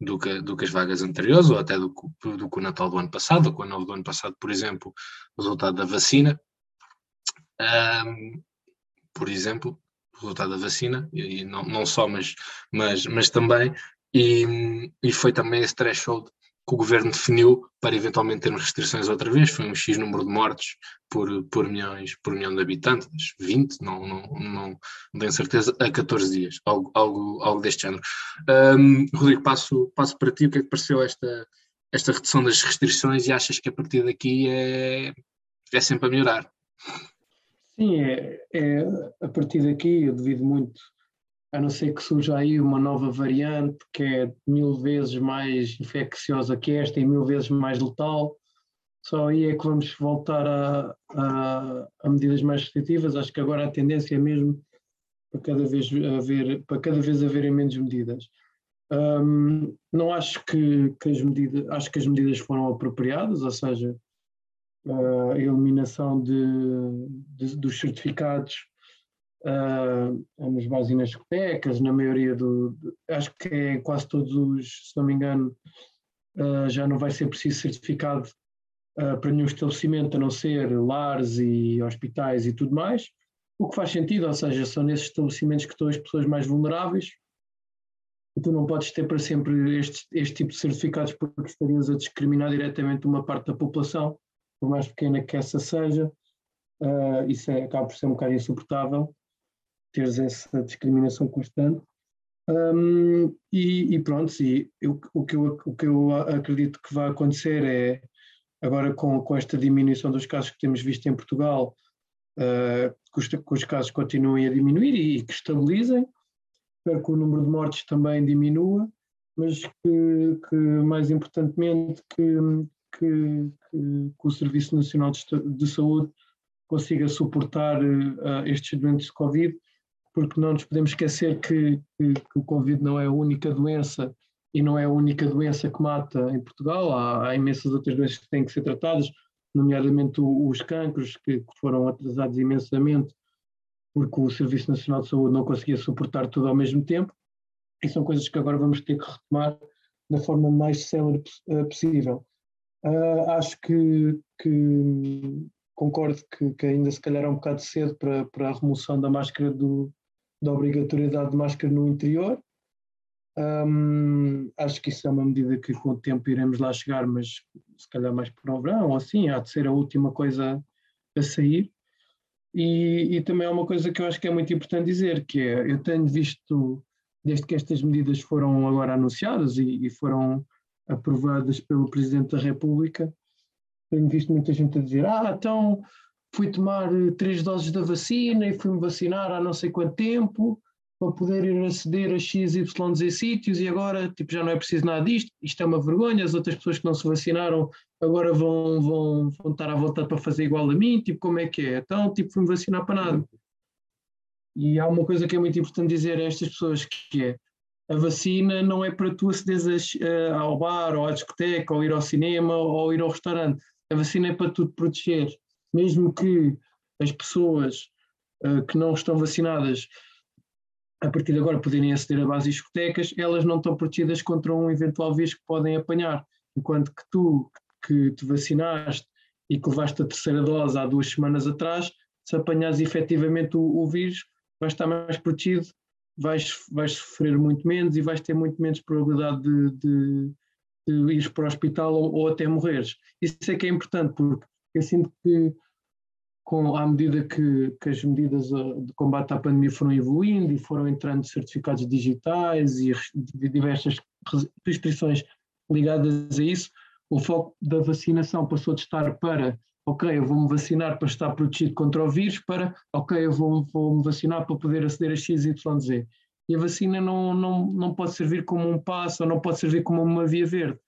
do que, do que as vagas anteriores, ou até do, do que o Natal do ano passado, ou com o Ano do ano passado, por exemplo, resultado da vacina um, por exemplo, o resultado da vacina, e não, não só, mas, mas, mas também, e, e foi também esse threshold que o governo definiu para eventualmente termos restrições outra vez, foi um X número de mortes por, por, milhões, por milhão de habitantes, 20, não, não, não, não tenho certeza, a 14 dias, algo, algo, algo deste género. Um, Rodrigo, passo, passo para ti, o que é que pareceu esta, esta redução das restrições e achas que a partir daqui é, é sempre a melhorar?
Sim, é, é, a partir daqui eu devido muito, a não ser que surja aí uma nova variante que é mil vezes mais infecciosa que esta e mil vezes mais letal, só aí é que vamos voltar a, a, a medidas mais restritivas. Acho que agora a tendência é mesmo para cada vez haver, para cada vez haverem menos medidas. Um, não acho que, que, as medidas, acho que as medidas foram apropriadas, ou seja, a eliminação de, de, dos certificados uh, nos bares e nas discotecas, na maioria do. De, acho que é quase todos os, se não me engano, uh, já não vai ser preciso certificado uh, para nenhum estabelecimento, a não ser lares e hospitais e tudo mais. O que faz sentido, ou seja, são nesses estabelecimentos que estão as pessoas mais vulneráveis. E tu não podes ter para sempre este, este tipo de certificados porque estarias a discriminar diretamente uma parte da população por mais pequena que essa seja, uh, isso é, acaba por ser um bocado insuportável, teres essa discriminação constante. Um, e, e, pronto, e eu, o, que eu, o que eu acredito que vai acontecer é, agora com, com esta diminuição dos casos que temos visto em Portugal, uh, que, os, que, os, casos continuem a diminuir e, e que estabilizem, espero que o número de mortes também diminua, mas que, que mais importantemente que, que, que, que o Serviço Nacional de, de, Saúde consiga suportar uh, estes doentes de Covid, porque não nos podemos esquecer que, que, o Covid não é a única doença e não é a única doença que mata em Portugal, há, há imensas outras doenças que têm que ser tratadas, nomeadamente os cancros, que, que foram atrasados imensamente porque o Serviço Nacional de Saúde não conseguia suportar tudo ao mesmo tempo, e são coisas que agora vamos ter que retomar da forma mais célere eh, possível. Uh, acho que, que concordo que, que, ainda se calhar é um bocado cedo para, para a remoção da máscara do, da obrigatoriedade de máscara no interior. Um, acho que isso é uma medida que com o tempo iremos lá chegar, mas se calhar mais para o verão, ou assim, há de ser a última coisa a sair. E, e também é uma coisa que eu acho que é muito importante dizer, que é, eu tenho visto, desde que estas medidas foram agora anunciadas e, e foram aprovadas pelo Presidente da República, tenho visto muita gente a dizer, ah, então fui tomar três doses da vacina e fui-me vacinar há não sei quanto tempo, para poder ir aceder a X, Y, Z sítios e agora tipo, já não é preciso nada disto, isto é uma vergonha, as outras pessoas que não se vacinaram agora vão, vão, vão estar à vontade para fazer igual a mim, tipo, como é que é? Então, tipo, fui-me vacinar para nada. E há uma coisa que é muito importante dizer a estas pessoas que é a vacina não é para tu acederes ao bar, ou à discoteca, ou ir ao cinema, ou ir ao restaurante. A vacina é para tu te proteger. Mesmo que as pessoas uh, que não estão vacinadas a partir de agora poderem aceder a bases discotecas, elas não estão protegidas contra um eventual vírus que podem apanhar. Enquanto que tu, que te vacinaste e que levaste a terceira dose há duas semanas atrás, se apanhares efetivamente o, o vírus, vais estar mais protegido, vais, vais sofrer muito menos e vais ter muito menos probabilidade de, de, de ires para o hospital ou, ou até morreres. Isso é que é importante, porque eu sinto que com, à medida que, que, as medidas uh, de combate à pandemia foram evoluindo e foram entrando certificados digitais e diversas restrições ligadas a isso, o foco da vacinação passou de estar para, ok, eu vou-me vacinar para estar protegido contra o vírus, para, ok, eu vou-me vou vacinar para poder aceder a X, Y, Z. E a vacina não, não, não pode servir como um passo ou não pode servir como uma via verde.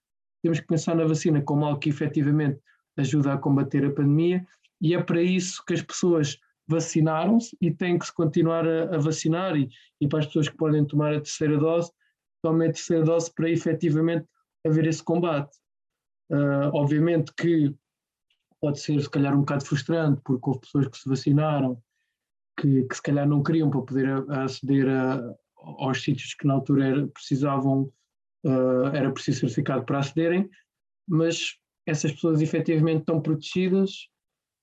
Temos que pensar na vacina como algo que efetivamente ajuda a combater a pandemia e é para isso que as pessoas vacinaram-se e têm que se continuar a, a vacinar e, e, para as pessoas que podem tomar a terceira dose, tomem a terceira dose para efetivamente haver esse combate. Uh, obviamente que pode ser se calhar um bocado frustrante, porque houve pessoas que se vacinaram que, que se calhar não queriam para poder aceder a, aos sítios que na altura era, precisavam, uh, era preciso certificado para acederem, mas essas pessoas efetivamente estão protegidas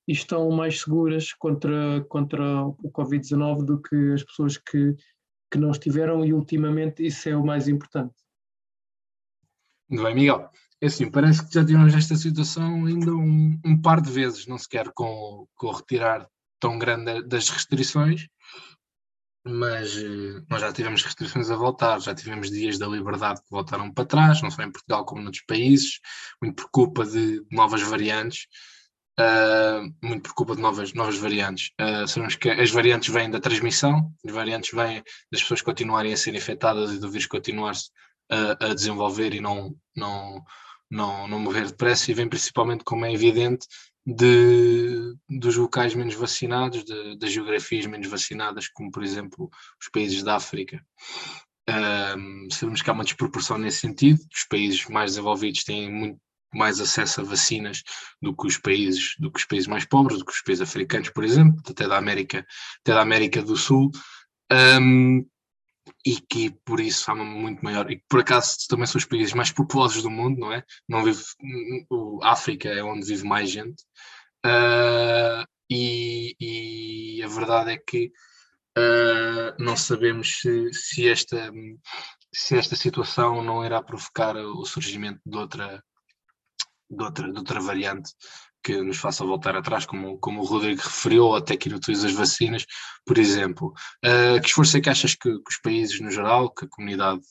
e estão mais seguras contra, contra o Covid-19 do que as pessoas que, que não estiveram, e ultimamente isso é o mais importante.
Muito bem, Miguel. É assim, parece que já tivemos esta situação ainda um, um par de vezes, não sequer com, com o retirar tão grande das restrições, mas eh, nós já tivemos restrições a voltar, já tivemos dias da liberdade que voltaram para trás, não só em Portugal como noutros países, muito por culpa de novas variantes uh, muito por culpa de novas, novas variantes. Uh, sabemos que as variantes vêm da transmissão, as variantes vêm das pessoas continuarem a ser infectadas e do vírus continuar-se a, a, desenvolver e não, não, não, não morrer depressa, e vem principalmente, como é evidente, de, dos locais menos vacinados, de, das geografias menos vacinadas, como por exemplo os países da África. Um, sabemos que há uma desproporção nesse sentido, os países mais desenvolvidos têm muito mais acesso a vacinas do que os países, do que os países mais pobres, do que os países africanos, por exemplo, até da América, até da América do Sul, um, e que por isso há muito maior, e que por acaso também são os países mais populosos do mundo, não é? Não vive, o África é onde vive mais gente, uh, e, e, a verdade é que uh, não sabemos se, se esta se esta situação não irá provocar o surgimento de outra de outra, de outra variante que nos faça voltar atrás, como, como o Rodrigo referiu, até que utiliza as vacinas, por exemplo. Uh, que esforço é que achas que, que, os países no geral, que a comunidade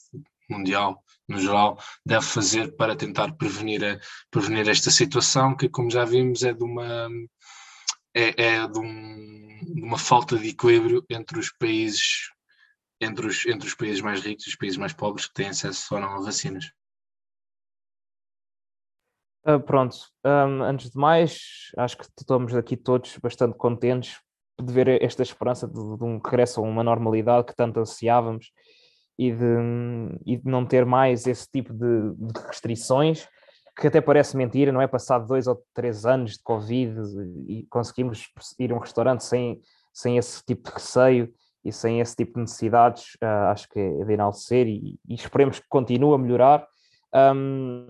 mundial no geral, deve fazer para tentar prevenir, a, prevenir esta situação, que como já vimos é de uma, é, é de, um, de uma falta de equilíbrio entre os países entre os, entre os países mais ricos e os países mais pobres que têm acesso ou não a vacinas.
Uh, pronto, um, antes de mais, acho que estamos aqui todos bastante contentes de ver esta esperança de, de um regresso a uma normalidade que tanto ansiávamos e de, e de não ter mais esse tipo de, de, restrições, que até parece mentira, não é? Passado dois ou três anos de Covid e conseguimos ir a um restaurante sem, sem esse tipo de receio e sem esse tipo de necessidades, uh, acho que é de enaltecer e, e esperemos que continue a melhorar. Um,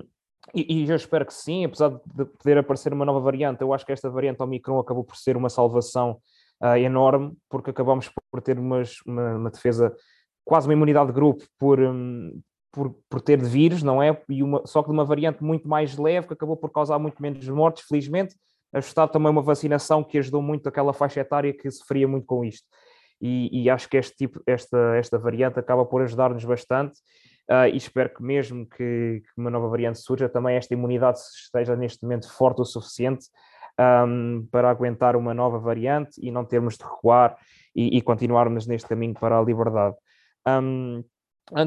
e, e, eu espero que sim, apesar de poder aparecer uma nova variante, eu acho que esta variante Omicron acabou por ser uma salvação uh, enorme, porque acabamos por ter umas, uma, uma, defesa, quase uma imunidade de grupo, por, um, por, por ter de vírus, não é? E uma, só que de uma variante muito mais leve, que acabou por causar muito menos mortes, felizmente, ajustado também uma vacinação que ajudou muito aquela faixa etária que sofria muito com isto. E, e acho que este tipo, esta, esta variante acaba por ajudar-nos bastante. Uh, e espero que mesmo que, que, uma nova variante surja, também esta imunidade esteja neste momento forte o suficiente um, para aguentar uma nova variante e não termos de recuar e, e continuarmos neste caminho para a liberdade. Um,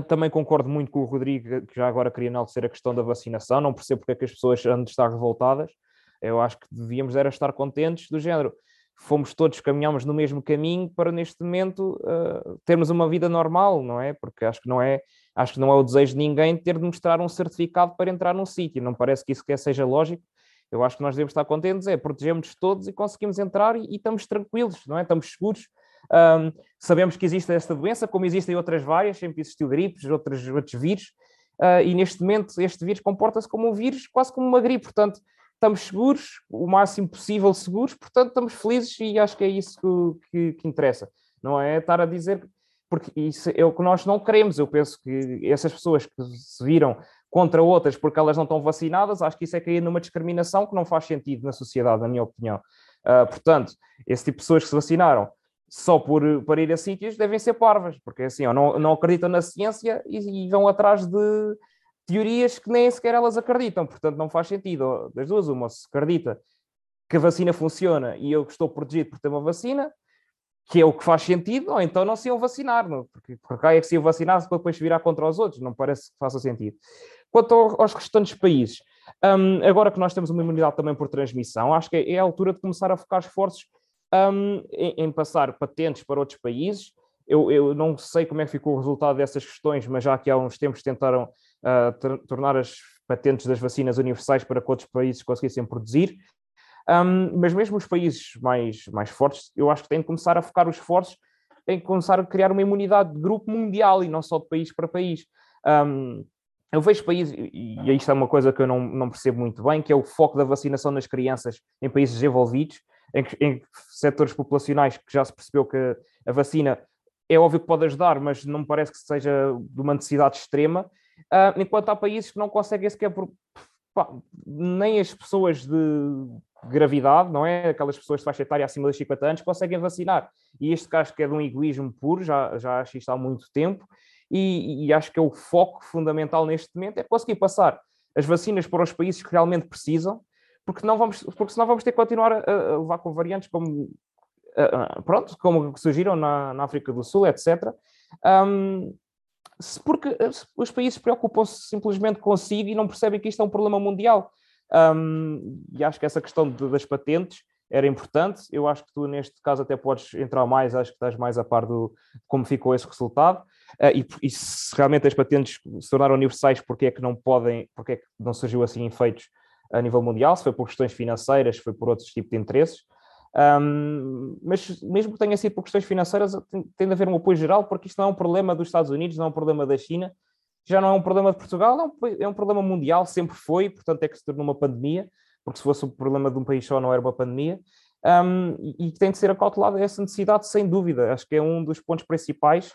também concordo muito com o Rodrigo, que já agora queria enaltecer a questão da vacinação, não percebo porque é que as pessoas andam de estar revoltadas, eu acho que devíamos era estar contentes do género, fomos todos, caminhamos no mesmo caminho para neste momento uh, termos uma vida normal, não é? Porque acho que não é, acho que não é o desejo de ninguém ter de mostrar um certificado para entrar num sítio, não parece que isso quer seja lógico, eu acho que nós devemos estar contentes, é protegemos todos e conseguimos entrar e, e estamos tranquilos, não é? Estamos seguros. Um, sabemos que existe esta doença, como existem outras várias, sempre existiu gripes, outros, outros vírus, uh, e neste momento este vírus comporta-se como um vírus, quase como uma gripe, portanto, estamos seguros, o máximo possível seguros, portanto, estamos felizes e acho que é isso que, que, que interessa, não é estar a dizer, porque isso é o que nós não queremos. Eu penso que essas pessoas que se viram contra outras porque elas não estão vacinadas, acho que isso é cair numa discriminação que não faz sentido na sociedade, na minha opinião. Uh, portanto, esse tipo de pessoas que se vacinaram só por, para ir a sítios devem ser parvas, porque assim, ou não, não acreditam na ciência e, e, vão atrás de teorias que nem sequer elas acreditam, portanto não faz sentido. Das duas, uma, se acredita que a vacina funciona e eu estou protegido por ter uma vacina, que é o que faz sentido, ou então não se iam vacinar, não? porque, porque é que se iam vacinar para depois virar contra os outros, não parece que faça sentido. Quanto aos restantes países, um, agora que nós temos uma imunidade também por transmissão, acho que é a altura de começar a focar esforços um, em, em, passar patentes para outros países. Eu, eu, não sei como é que ficou o resultado dessas questões, mas já que há uns tempos tentaram tornar as patentes das vacinas universais para que outros países conseguissem produzir. Um, mas mesmo os países mais, mais fortes, eu acho que têm de começar a focar os esforços em começar a criar uma imunidade de grupo mundial e não só de país para país. Um, eu vejo países, e isto é uma coisa que eu não, não percebo muito bem, que é o foco da vacinação nas crianças em países desenvolvidos, em, em setores populacionais que já se percebeu que a vacina é óbvio que pode ajudar, mas não me parece que seja de uma necessidade extrema, uh, enquanto há países que não conseguem sequer por, pá, nem as pessoas de gravidade, não é? Aquelas pessoas de faixa etária acima dos 50 anos conseguem vacinar. E este caso que é de um egoísmo puro, já, já acho isto há muito tempo, e, e, acho que é o foco fundamental neste momento é conseguir passar as vacinas para os países que realmente precisam, porque, não vamos, porque senão vamos ter que continuar a, a levar com variantes como, pronto, como surgiram na, na África do Sul, etc. Um, porque os países preocupam-se simplesmente consigo e não percebem que isto é um problema mundial. Um, e acho que essa questão de, das patentes era importante. Eu acho que tu, neste caso, até podes entrar mais, acho que estás mais a par do como ficou esse resultado. Uh, e, e, se realmente as patentes se tornaram universais, porque é que não podem, porque é que não surgiu assim efeitos a nível mundial? Se foi por questões financeiras, se foi por outros tipos de interesses. Um, mas mesmo que tenha sido por questões financeiras, tem, tem de haver um apoio geral, porque isto não é um problema dos Estados Unidos, não é um problema da China, já não é um problema de Portugal, não, é um problema mundial, sempre foi, portanto é que se tornou uma pandemia, porque se fosse um problema de um país só não era uma pandemia, um, e, e tem de ser acautelada essa necessidade, sem dúvida. Acho que é um dos pontos principais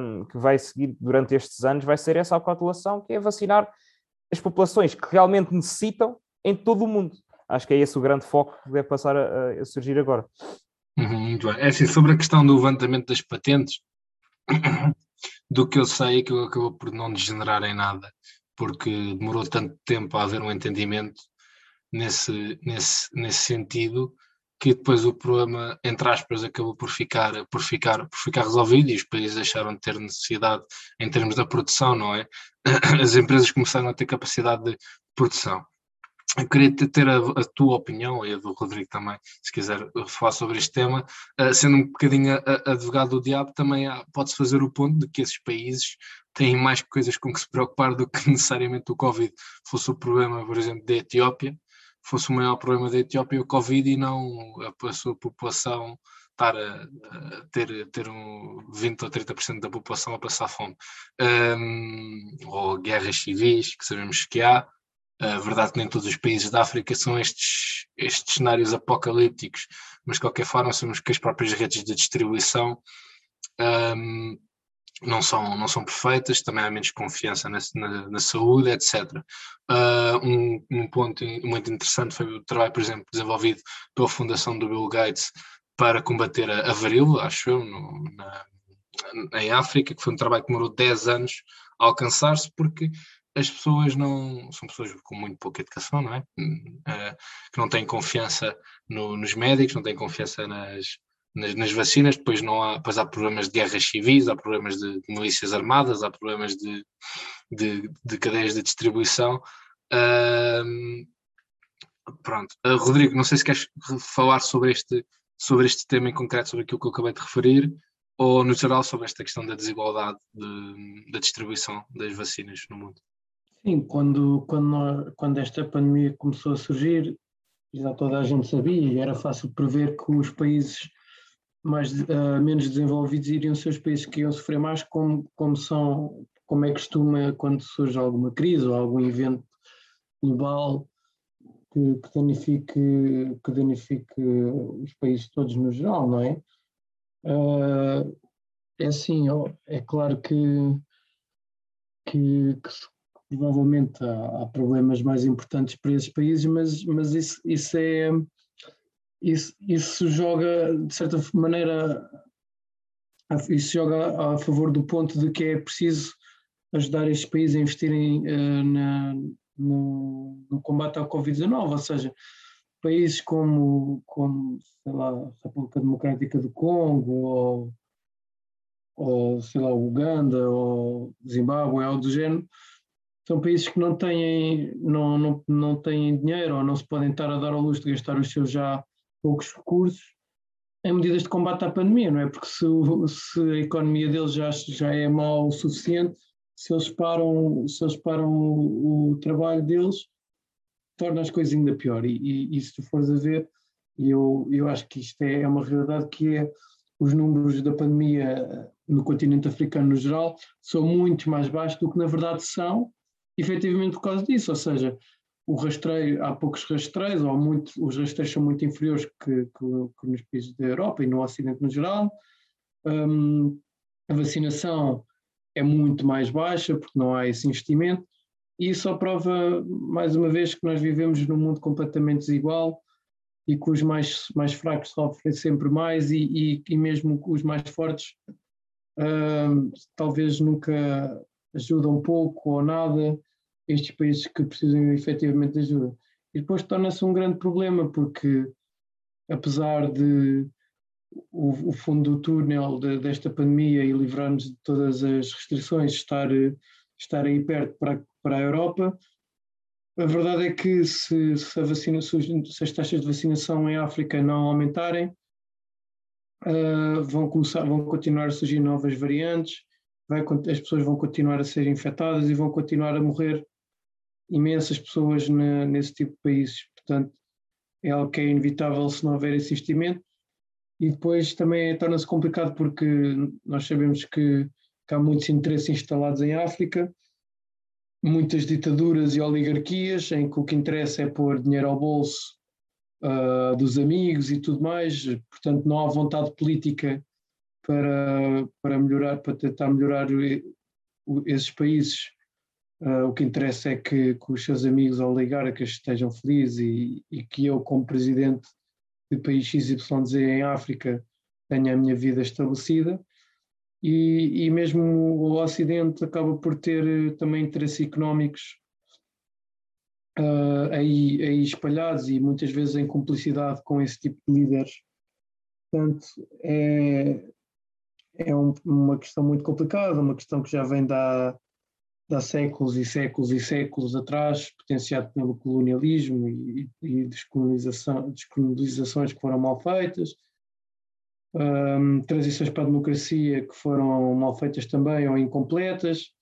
um, que vai seguir durante estes anos, vai ser essa acautelação, que é vacinar as populações que realmente necessitam em todo o mundo. Acho que é esse o grande foco que deve passar a, a surgir agora.
Uhum, muito bem. É assim, sobre a questão do levantamento das patentes, do que eu sei, que acabou por não degenerar em nada, porque demorou tanto tempo a haver um entendimento nesse, nesse, nesse sentido que depois o problema, entre aspas, acabou por ficar, por ficar, por ficar resolvido e os países deixaram de ter necessidade em termos da produção, não é? As empresas começaram a ter capacidade de produção. Eu queria ter a, a, tua opinião e a do Rodrigo também, se quiser falar sobre este tema. Uh, sendo um bocadinho advogado do diabo, também pode-se fazer o ponto de que esses países têm mais coisas com que se preocupar do que necessariamente o Covid fosse o problema, por exemplo, da Etiópia, fosse o maior problema da Etiópia o Covid e não a, a sua população estar a, a, ter, ter um 20 ou 30% da população a passar fome. Um, ou guerras civis, que sabemos que há, a verdade é que nem todos os países da África são estes, estes cenários apocalípticos, mas de qualquer forma sabemos que as próprias redes de distribuição um, não são, não são perfeitas, também há menos confiança na, na, na saúde, etc. Uh, um, um, ponto muito interessante foi o trabalho, por exemplo, desenvolvido pela Fundação do Bill Gates para combater a, a varíola, acho eu, no, na, em África, que foi um trabalho que demorou 10 anos a alcançar-se, porque as pessoas não são pessoas com muito pouca educação, não é? Uh, que não têm confiança no, nos médicos, não têm confiança nas, nas, nas, vacinas, depois não há, depois há problemas de guerras civis, há problemas de, de milícias armadas, há problemas de, de, de cadeias de distribuição. Uh, pronto, uh, Rodrigo, não sei se queres falar sobre este, sobre este tema em concreto, sobre aquilo que eu acabei de referir, ou no geral sobre esta questão da desigualdade de, da distribuição das vacinas no mundo.
Sim, quando, quando, quando esta pandemia começou a surgir, já toda a gente sabia e era fácil prever que os países mais, uh, menos desenvolvidos iriam ser os países que iam sofrer mais, como, como, são, como é costume quando surge alguma crise ou algum evento global que, que, danifique, que danifique os países todos no geral, não é? Uh, é assim, é claro que, que, que provavelmente há, há, problemas mais importantes para esses países, mas, mas isso, isso é isso, isso joga de certa maneira isso joga a favor do ponto de que é preciso ajudar estes países a investirem uh, na, no, no, combate à Covid-19, ou seja, países como, como sei lá, a República Democrática do Congo ou, ou sei lá, Uganda ou Zimbábue, algo do género, são países que não têm, não, não, não têm dinheiro ou não se podem estar a dar ao luxo de gastar os seus já poucos recursos em medidas de combate à pandemia, não é? Porque se, se a economia deles já, já é mal o suficiente, se eles param, se eles param o, o trabalho deles, torna as coisas ainda pior. E, e, e se tu fores a ver, eu, eu acho que isto é, é uma realidade que é os números da pandemia no continente africano no geral são muito mais baixos do que na verdade são, efetivamente por causa disso, ou seja, o rastreio, há poucos rastreios, ou muito, os rastreios são muito inferiores que, que, que nos países da Europa e no Ocidente no geral. Um, a vacinação é muito mais baixa porque não há esse investimento e isso prova mais uma vez que nós vivemos num mundo completamente desigual e que os mais, mais fracos sofrem sempre mais e, e, e mesmo os mais fortes uh, talvez nunca ajudam pouco ou nada estes países que precisam efetivamente de ajuda. E depois torna-se um grande problema porque apesar de o, o fundo do túnel de, desta pandemia e livrar-nos de todas as restrições estar, estar aí perto para, para a Europa, a verdade é que se, se, vacina, se, as taxas de vacinação em África não aumentarem, uh, vão, começar, vão continuar a surgir novas variantes, vai, as pessoas vão continuar a ser infectadas e vão continuar a morrer imensas pessoas na, nesse tipo de países. Portanto, é algo que é inevitável se não houver esse investimento. E depois também torna-se complicado porque nós sabemos que, que há muitos interesses instalados em África muitas ditaduras e oligarquias em que o que interessa é pôr dinheiro ao bolso uh, dos amigos e tudo mais, portanto não há vontade política para, para melhorar, para tentar melhorar esses países. Uh, o que interessa é que, que, os seus amigos oligarcas estejam felizes e, e que eu, como presidente de país XYZ em África, tenha a minha vida estabelecida e, e mesmo o Ocidente acaba por ter eh, também interesses económicos uh, aí, aí espalhados e muitas vezes em cumplicidade com esse tipo de líderes. Portanto, é, é um, uma questão muito complicada, uma questão que já vem da, há séculos e séculos e séculos atrás, potenciado pelo colonialismo e, e descolonização, descolonizações que foram mal feitas, um, transições para a democracia que foram mal feitas também ou incompletas.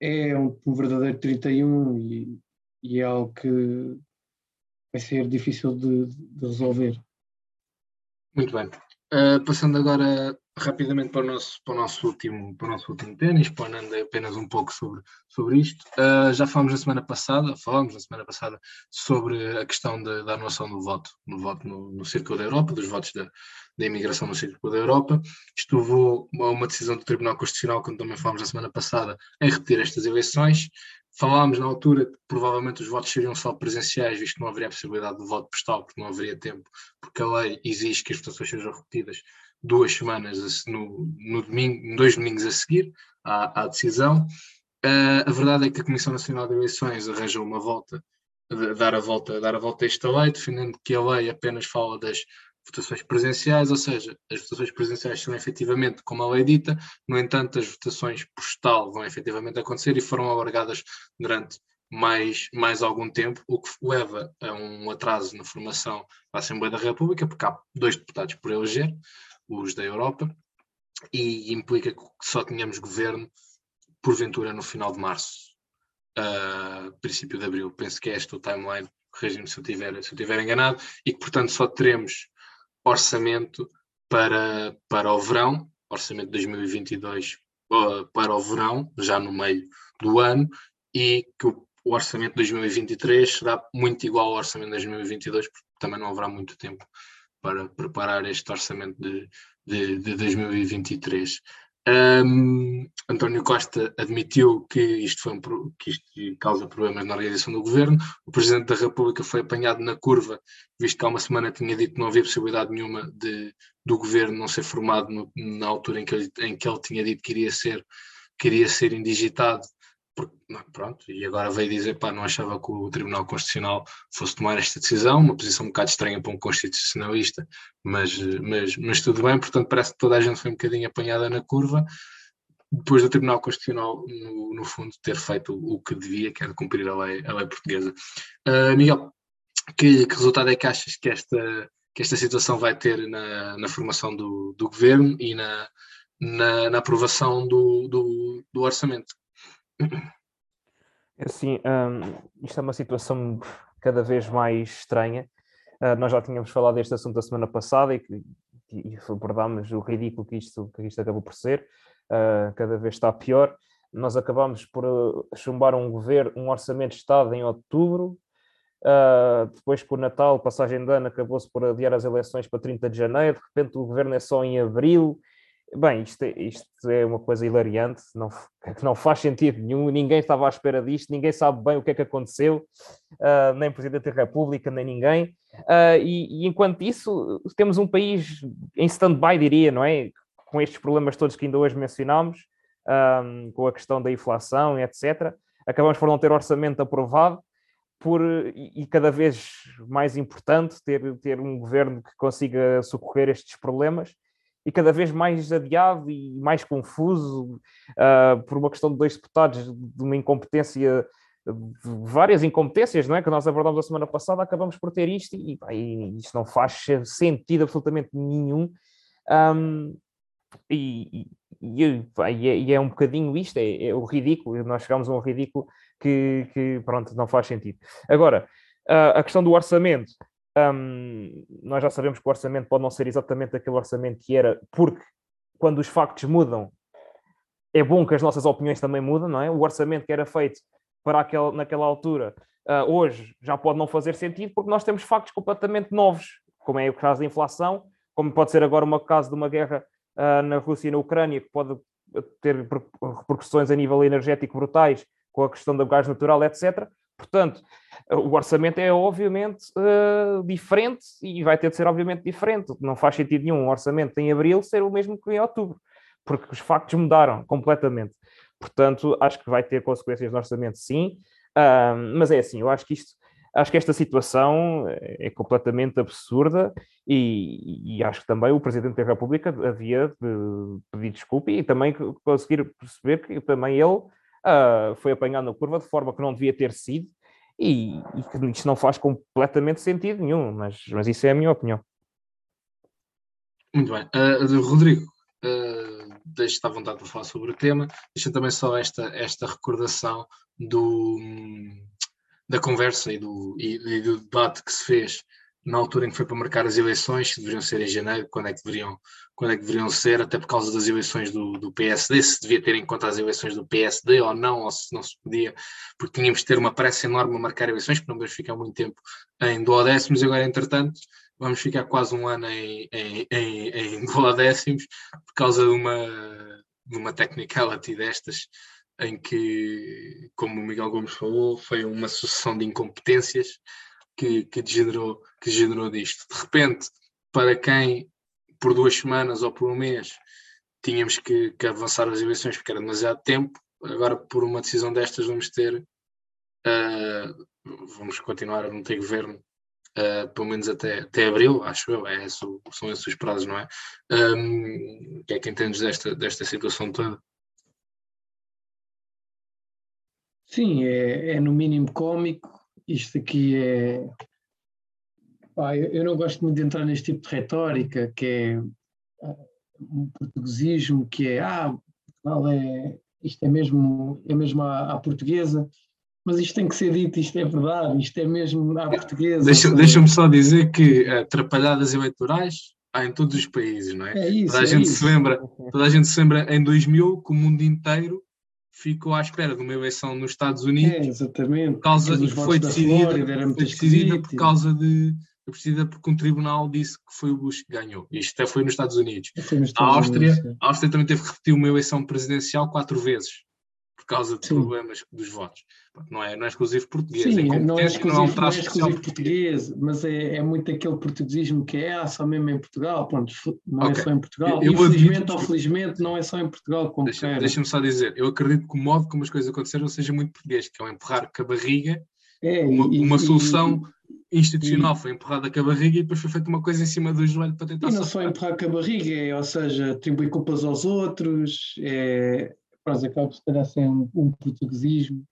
É um, um verdadeiro 31 e, e, é algo que vai ser difícil de, de resolver.
Muito bem. Uh, passando agora rapidamente para o nosso, para o nosso último, para o nosso último tema, exponendo apenas um pouco sobre, sobre isto. Uh, já falamos na semana passada, falamos na semana passada sobre a questão de, da anulação do voto, no voto no, no Círculo da Europa, dos votos da, da imigração no Círculo da Europa. Isto levou a uma decisão do Tribunal Constitucional, como também falámos na semana passada, em repetir estas eleições. Falámos na altura que provavelmente os votos seriam só presenciais, visto que não haveria a possibilidade de voto postal, porque não haveria tempo, porque a lei exige que as votações sejam repetidas duas semanas no, no domingo, dois domingos a seguir à, à decisão. Uh, a verdade é que a Comissão Nacional de Eleições arranjou uma volta, dar a volta, dar a volta a esta lei, defendendo que a lei apenas fala das votações presenciais, ou seja, as votações presenciais são efetivamente como a lei dita, no entanto, as votações postal vão efetivamente acontecer e foram alargadas durante mais, mais algum tempo, o que leva a um atraso na formação da Assembleia da República, porque há dois deputados por eleger, os da Europa, e implica que só tenhamos governo, porventura, no final de março, uh, princípio de abril. Penso que é este o timeline, corrija-me se, eu tiver, se eu estiver enganado, e que, portanto, só teremos orçamento para, para o verão, orçamento de 2022 uh, para o verão, já no meio do ano, e que o, o orçamento de 2023 será muito igual ao orçamento de 2022, porque também não haverá muito tempo para preparar este orçamento de, de, de 2023. Um, António Costa admitiu que isto, foi um, que isto causa problemas na organização do governo. O Presidente da República foi apanhado na curva, visto que há uma semana tinha dito que não havia possibilidade nenhuma de, do governo não ser formado no, na altura em que, ele, em que ele tinha dito que iria ser, que iria ser indigitado pronto, e agora veio dizer, pá, não achava que o Tribunal Constitucional fosse tomar esta decisão, uma posição um bocado estranha para um constitucionalista, mas, mas, mas tudo bem, portanto parece que toda a gente foi um bocadinho apanhada na curva, depois do Tribunal Constitucional, no, no fundo, ter feito o, o, que devia, que era cumprir a lei, a lei portuguesa. Uh, Miguel, que, que, resultado é que achas que esta, que esta situação vai ter na, na formação do, do governo e na, na, na aprovação do, do, do orçamento?
É assim, um, isto é uma situação cada vez mais estranha. Uh, nós já tínhamos falado deste assunto a semana passada e, e, e abordámos o ridículo que isto, que isto acabou por ser. Uh, cada vez está pior. Nós acabamos por uh, chumbar um governo, um orçamento de Estado em outubro. Uh, depois, com o Natal, passagem de ano, acabou-se por adiar as eleições para 30 de janeiro. De repente, o governo é só em abril Bem, isto é, isto é uma coisa hilariante, não, não faz sentido nenhum, ninguém estava à espera disto, ninguém sabe bem o que é que aconteceu, uh, nem o Presidente da República, nem ninguém. Uh, e, e, enquanto isso, temos um país em stand-by, diria, não é? Com estes problemas todos que ainda hoje mencionámos, um, com a questão da inflação etc. Acabamos por não ter orçamento aprovado, por, e, e cada vez mais importante ter, ter um governo que consiga socorrer estes problemas e cada vez mais adiado e mais confuso uh, por uma questão de dois deputados, de uma incompetência, várias incompetências, não é? Que nós abordamos a semana passada, acabamos por ter isto e, pá, isto não faz sentido absolutamente nenhum. Um, e, e, e, é, e, é, um bocadinho isto, é, é, o ridículo, nós chegamos a um ridículo que, que pronto, não faz sentido. Agora, uh, a questão do orçamento, um, nós já sabemos que o orçamento pode não ser exatamente aquele orçamento que era, porque quando os factos mudam, é bom que as nossas opiniões também mudem, não é? O orçamento que era feito para aquele, naquela altura, uh, hoje já pode não fazer sentido, porque nós temos factos completamente novos, como é o caso da inflação, como pode ser agora o caso de uma guerra uh, na Rússia e na Ucrânia, que pode ter repercussões a nível energético brutais, com a questão do gás natural, etc. Portanto, o orçamento é obviamente uh, diferente e vai ter de ser obviamente diferente. Não faz sentido nenhum um orçamento em abril ser o mesmo que em outubro, porque os factos mudaram completamente. Portanto, acho que vai ter consequências no orçamento, sim. Uh, mas é assim, eu acho que isto, acho que esta situação é completamente absurda e, e, acho que também o Presidente da República havia de pedir desculpa e também conseguir perceber que também ele uh, foi apanhado na curva de forma que não devia ter sido e, e que isto não faz completamente sentido nenhum, mas, mas isso é a minha opinião.
Muito bem. Uh, Rodrigo, uh, deixe-te à vontade para falar sobre o tema. Deixa também só esta, esta recordação do, da conversa e do, e, e do debate que se fez na altura em que foi para marcar as eleições, que deveriam ser em janeiro, quando é que deveriam, quando é que deveriam ser, até por causa das eleições do, do PSD, se devia ter em conta as eleições do PSD ou não, ou se não se podia, porque tínhamos de ter uma pressa enorme a marcar eleições, porque não podemos ficar muito tempo em duodécimos, agora, entretanto, vamos ficar quase um ano em, em, em, em décimos por causa de uma, de uma technicality destas, em que, como o Miguel Gomes falou, foi uma sucessão de incompetências que, que, degenerou, que degenerou disto. De repente, para quem por duas semanas ou por um mês tínhamos que, que avançar as eleições porque era demasiado tempo, agora por uma decisão destas vamos ter, uh, vamos continuar a não ter governo uh, pelo menos até, até abril, acho eu, é, são, esses os prazos, não é? Um, que é que entendes desta, desta situação toda?
Sim, é, é no mínimo cómico. Isto aqui é. Pá, eu, eu, não gosto muito de entrar neste tipo de retórica, que é ah, um portuguesismo, que é ah, Portugal é isto é mesmo, é mesmo à, à portuguesa mas isto tem que ser dito, isto é verdade, isto é mesmo à portuguesa.
Deixa-me deixa só dizer que uh, atrapalhadas eleitorais há em todos os países, não é?
é isso,
toda, a
é
gente
isso.
Se lembra, toda a gente se lembra em 2000 que o mundo inteiro ficou à espera de uma eleição nos Estados Unidos. É,
exatamente.
Por causa, e foi decidida, Flórida, foi decidida por causa de decidida porque um tribunal disse que foi o Bush que ganhou. Isto até foi nos Estados Unidos.
Nos Estados
a, Áustria,
Unidos,
a Áustria também teve que repetir uma eleição presidencial quatro vezes por causa de Sim. problemas dos votos. Não é, não é exclusivo português.
Sim, é não é exclusivo, não é, um não é exclusivo português, mas é, é, muito aquele portuguesismo que é ah, só mesmo em Portugal. Pronto, não okay. é só em Portugal. Eu, eu Infelizmente ou felizmente não é só em Portugal. Como
deixa, deixa-me só dizer, eu acredito que o modo como as coisas aconteceram seja muito português, que é o empurrar com a barriga
é,
uma,
e,
uma solução e, institucional e, foi empurrada com a barriga e depois foi feita uma coisa em cima do joelho para tentar.
E não só empurrar com a barriga, é, ou seja, atribuir culpas aos outros, é, pronto, acaba por calhar ser um, um portuguesismo.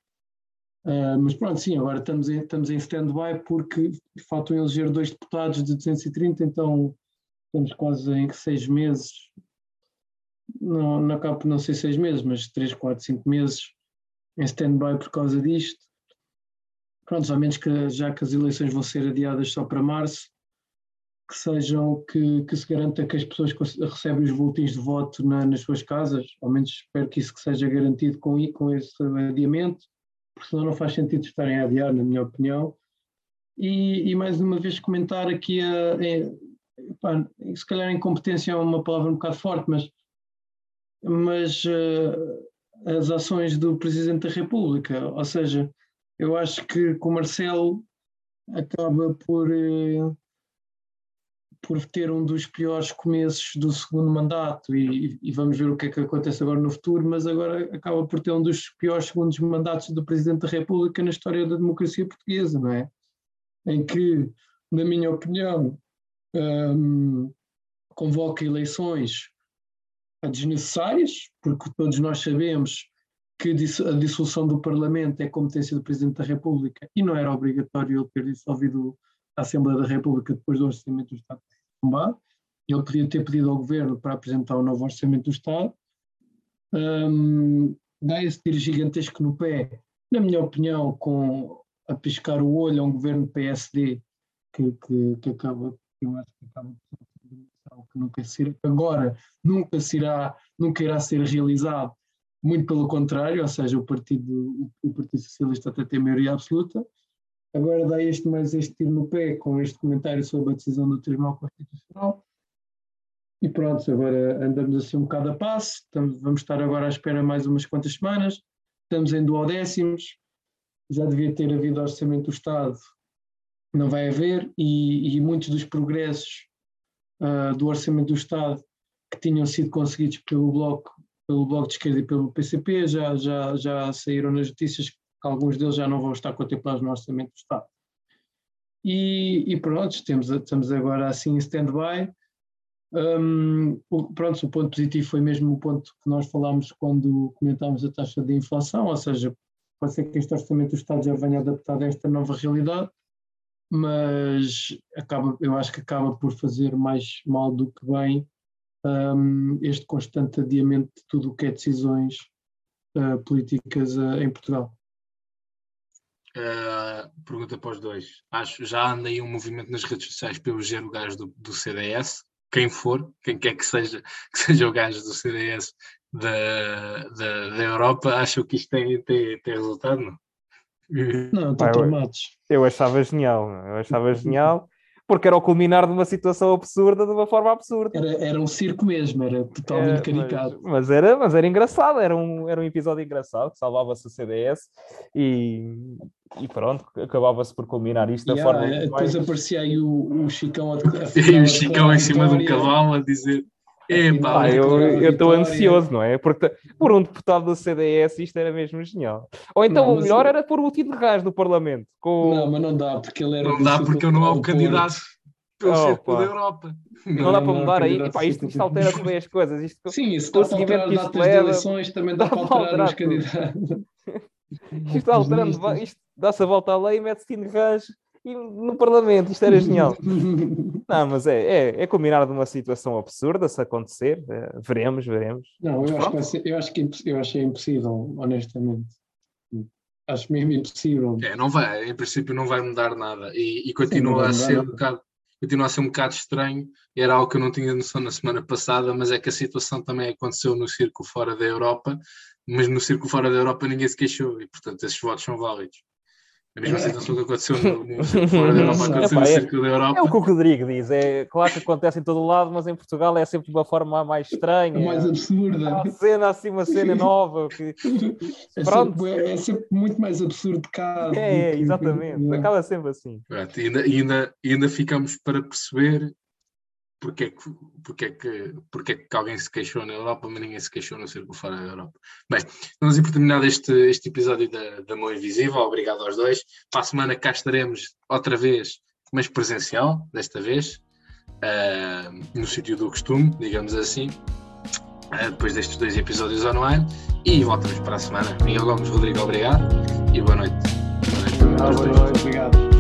Uh, mas pronto, sim, agora estamos em, estamos em stand-by porque faltam eleger dois deputados de 230, então estamos quase em seis meses, não, não acaba por não ser seis meses, mas três, quatro, cinco meses em stand-by por causa disto. Pronto, menos que já que as eleições vão ser adiadas só para março, que sejam, que, que se garanta que as pessoas recebem os boletins de voto na, nas suas casas, ao menos espero que isso que seja garantido com, com esse adiamento, porque senão não faz sentido estarem a adiar, na minha opinião. E, e mais uma vez comentar aqui, a, pá, se calhar incompetência é uma palavra um bocado forte, mas, mas uh, as ações do Presidente da República, ou seja, eu acho que com o Marcelo acaba por... Uh, por ter um dos piores começos do segundo mandato e, e, vamos ver o que é que acontece agora no futuro, mas agora acaba por ter um dos piores segundos mandatos do Presidente da República na história da democracia portuguesa, não é? Em que, na minha opinião, um, convoca eleições desnecessárias, porque todos nós sabemos que a dissolução do Parlamento é competência do Presidente da República e não era obrigatório ele ter dissolvido a Assembleia da República depois do orçamento do Estado tombar. Ele podia ter pedido ao governo para apresentar o novo orçamento do Estado. Um, dá esse tiro gigantesco no pé, na minha opinião, com a piscar o olho a um governo PSD que, que, que acaba, eu acho que acaba que nunca agora nunca será, nunca irá ser realizado, muito pelo contrário, ou seja, o Partido, o Partido Socialista até tem maioria absoluta, Agora dá este mais este tiro no pé com este comentário sobre a decisão do Tribunal Constitucional. E pronto, agora andamos assim um bocado a passo, estamos, vamos estar agora à espera mais umas quantas semanas, estamos em duodécimos, já devia ter havido orçamento do Estado, não vai haver, e, e muitos dos progressos uh, do orçamento do Estado que tinham sido conseguidos pelo Bloco, pelo Bloco de Esquerda e pelo PCP já, já, já saíram nas notícias alguns deles já não vão estar contemplados no Orçamento do Estado. E, e pronto, temos, estamos agora assim em stand-by. Um, pronto, o ponto positivo foi mesmo o ponto que nós falámos quando comentámos a taxa de inflação, ou seja, pode ser que este Orçamento do Estado já venha adaptado a esta nova realidade, mas acaba, eu acho que acaba por fazer mais mal do que bem um, este constante adiamento de tudo o que é decisões uh, políticas uh, em Portugal.
Uh, pergunta para os dois. Acho já anda aí um movimento nas redes sociais para eleger o gajo do, do, CDS, quem for, quem quer que seja, que seja o gajo do CDS da, da, da Europa, acham que isto tem, tem, tem resultado, não?
Não, estão.
Eu, eu achava genial, eu achava genial, porque era o culminar de uma situação absurda de uma forma absurda.
Era, era um circo mesmo, era totalmente é, caricato.
Mas, mas, era, mas era engraçado, era um, era um episódio engraçado, que salvava-se o CDS e, e pronto, acabava-se por culminar isto da
yeah,
forma.
Depois mais... aparecia aí o, o Chicão a,
a E o Chicão em cima de um cavalo a dizer. Epá,
ah, eu estou ansioso, não é? Porque por um deputado do CDS isto era mesmo genial. Ou então não, o melhor era pôr o Tito de Rás no Parlamento.
Com... Não, mas não dá, porque ele era.
Não dá porque eu não há o candidato pelo oh, Círculo da Europa.
Não, não dá para mudar aí. Epá, isto, isto altera também as coisas. Isto,
Sim, isso dá para alterar as datas de eleições, também dá, dá para alterar, os candidatos.
Isto alterando, isto dá-se a volta à lei e mete-se Tino Rãs no Parlamento, isto era genial. Não, mas é, é, é combinar de uma situação absurda se acontecer, é, veremos, veremos.
Não, eu acho, ser, eu acho, que eu acho impossível, honestamente. Acho mesmo impossível.
É, não vai, em princípio não vai mudar nada e, e continua Sim, a ser um bocado continua a ser um bocado estranho, era algo que eu não tinha noção na semana passada, mas é que a situação também aconteceu no círculo fora da Europa, mas no círculo fora da Europa ninguém se queixou e, portanto, esses votos são válidos. A mesma situação que aconteceu no, no fora da Europa, aconteceu no círculo da Europa.
É o que o Rodrigo diz, é claro que acontece em todo o lado, mas em Portugal é sempre de uma forma mais estranha.
Mais absurda.
Uma cena assim, uma cena nova. Que...
É, Pronto. Sempre, é sempre muito mais absurdo cá.
É, é exatamente. Acaba sempre assim.
Pronto, e ainda, ainda, ainda ficamos para perceber porque é que, porque é que, porque é que alguém se queixou na Europa, mas ninguém se queixou no círculo fora da Europa. Bem, vamos por terminado este, este episódio da, da Mão Invisível. Obrigado aos dois. Para a semana cá estaremos outra vez, mas presencial, desta vez, uh, no sítio do costume, digamos assim, uh, depois destes dois episódios online. E voltamos para a semana. Miguel Gomes, Rodrigo, obrigado e boa noite.
Boa noite. Boa noite. Obrigado.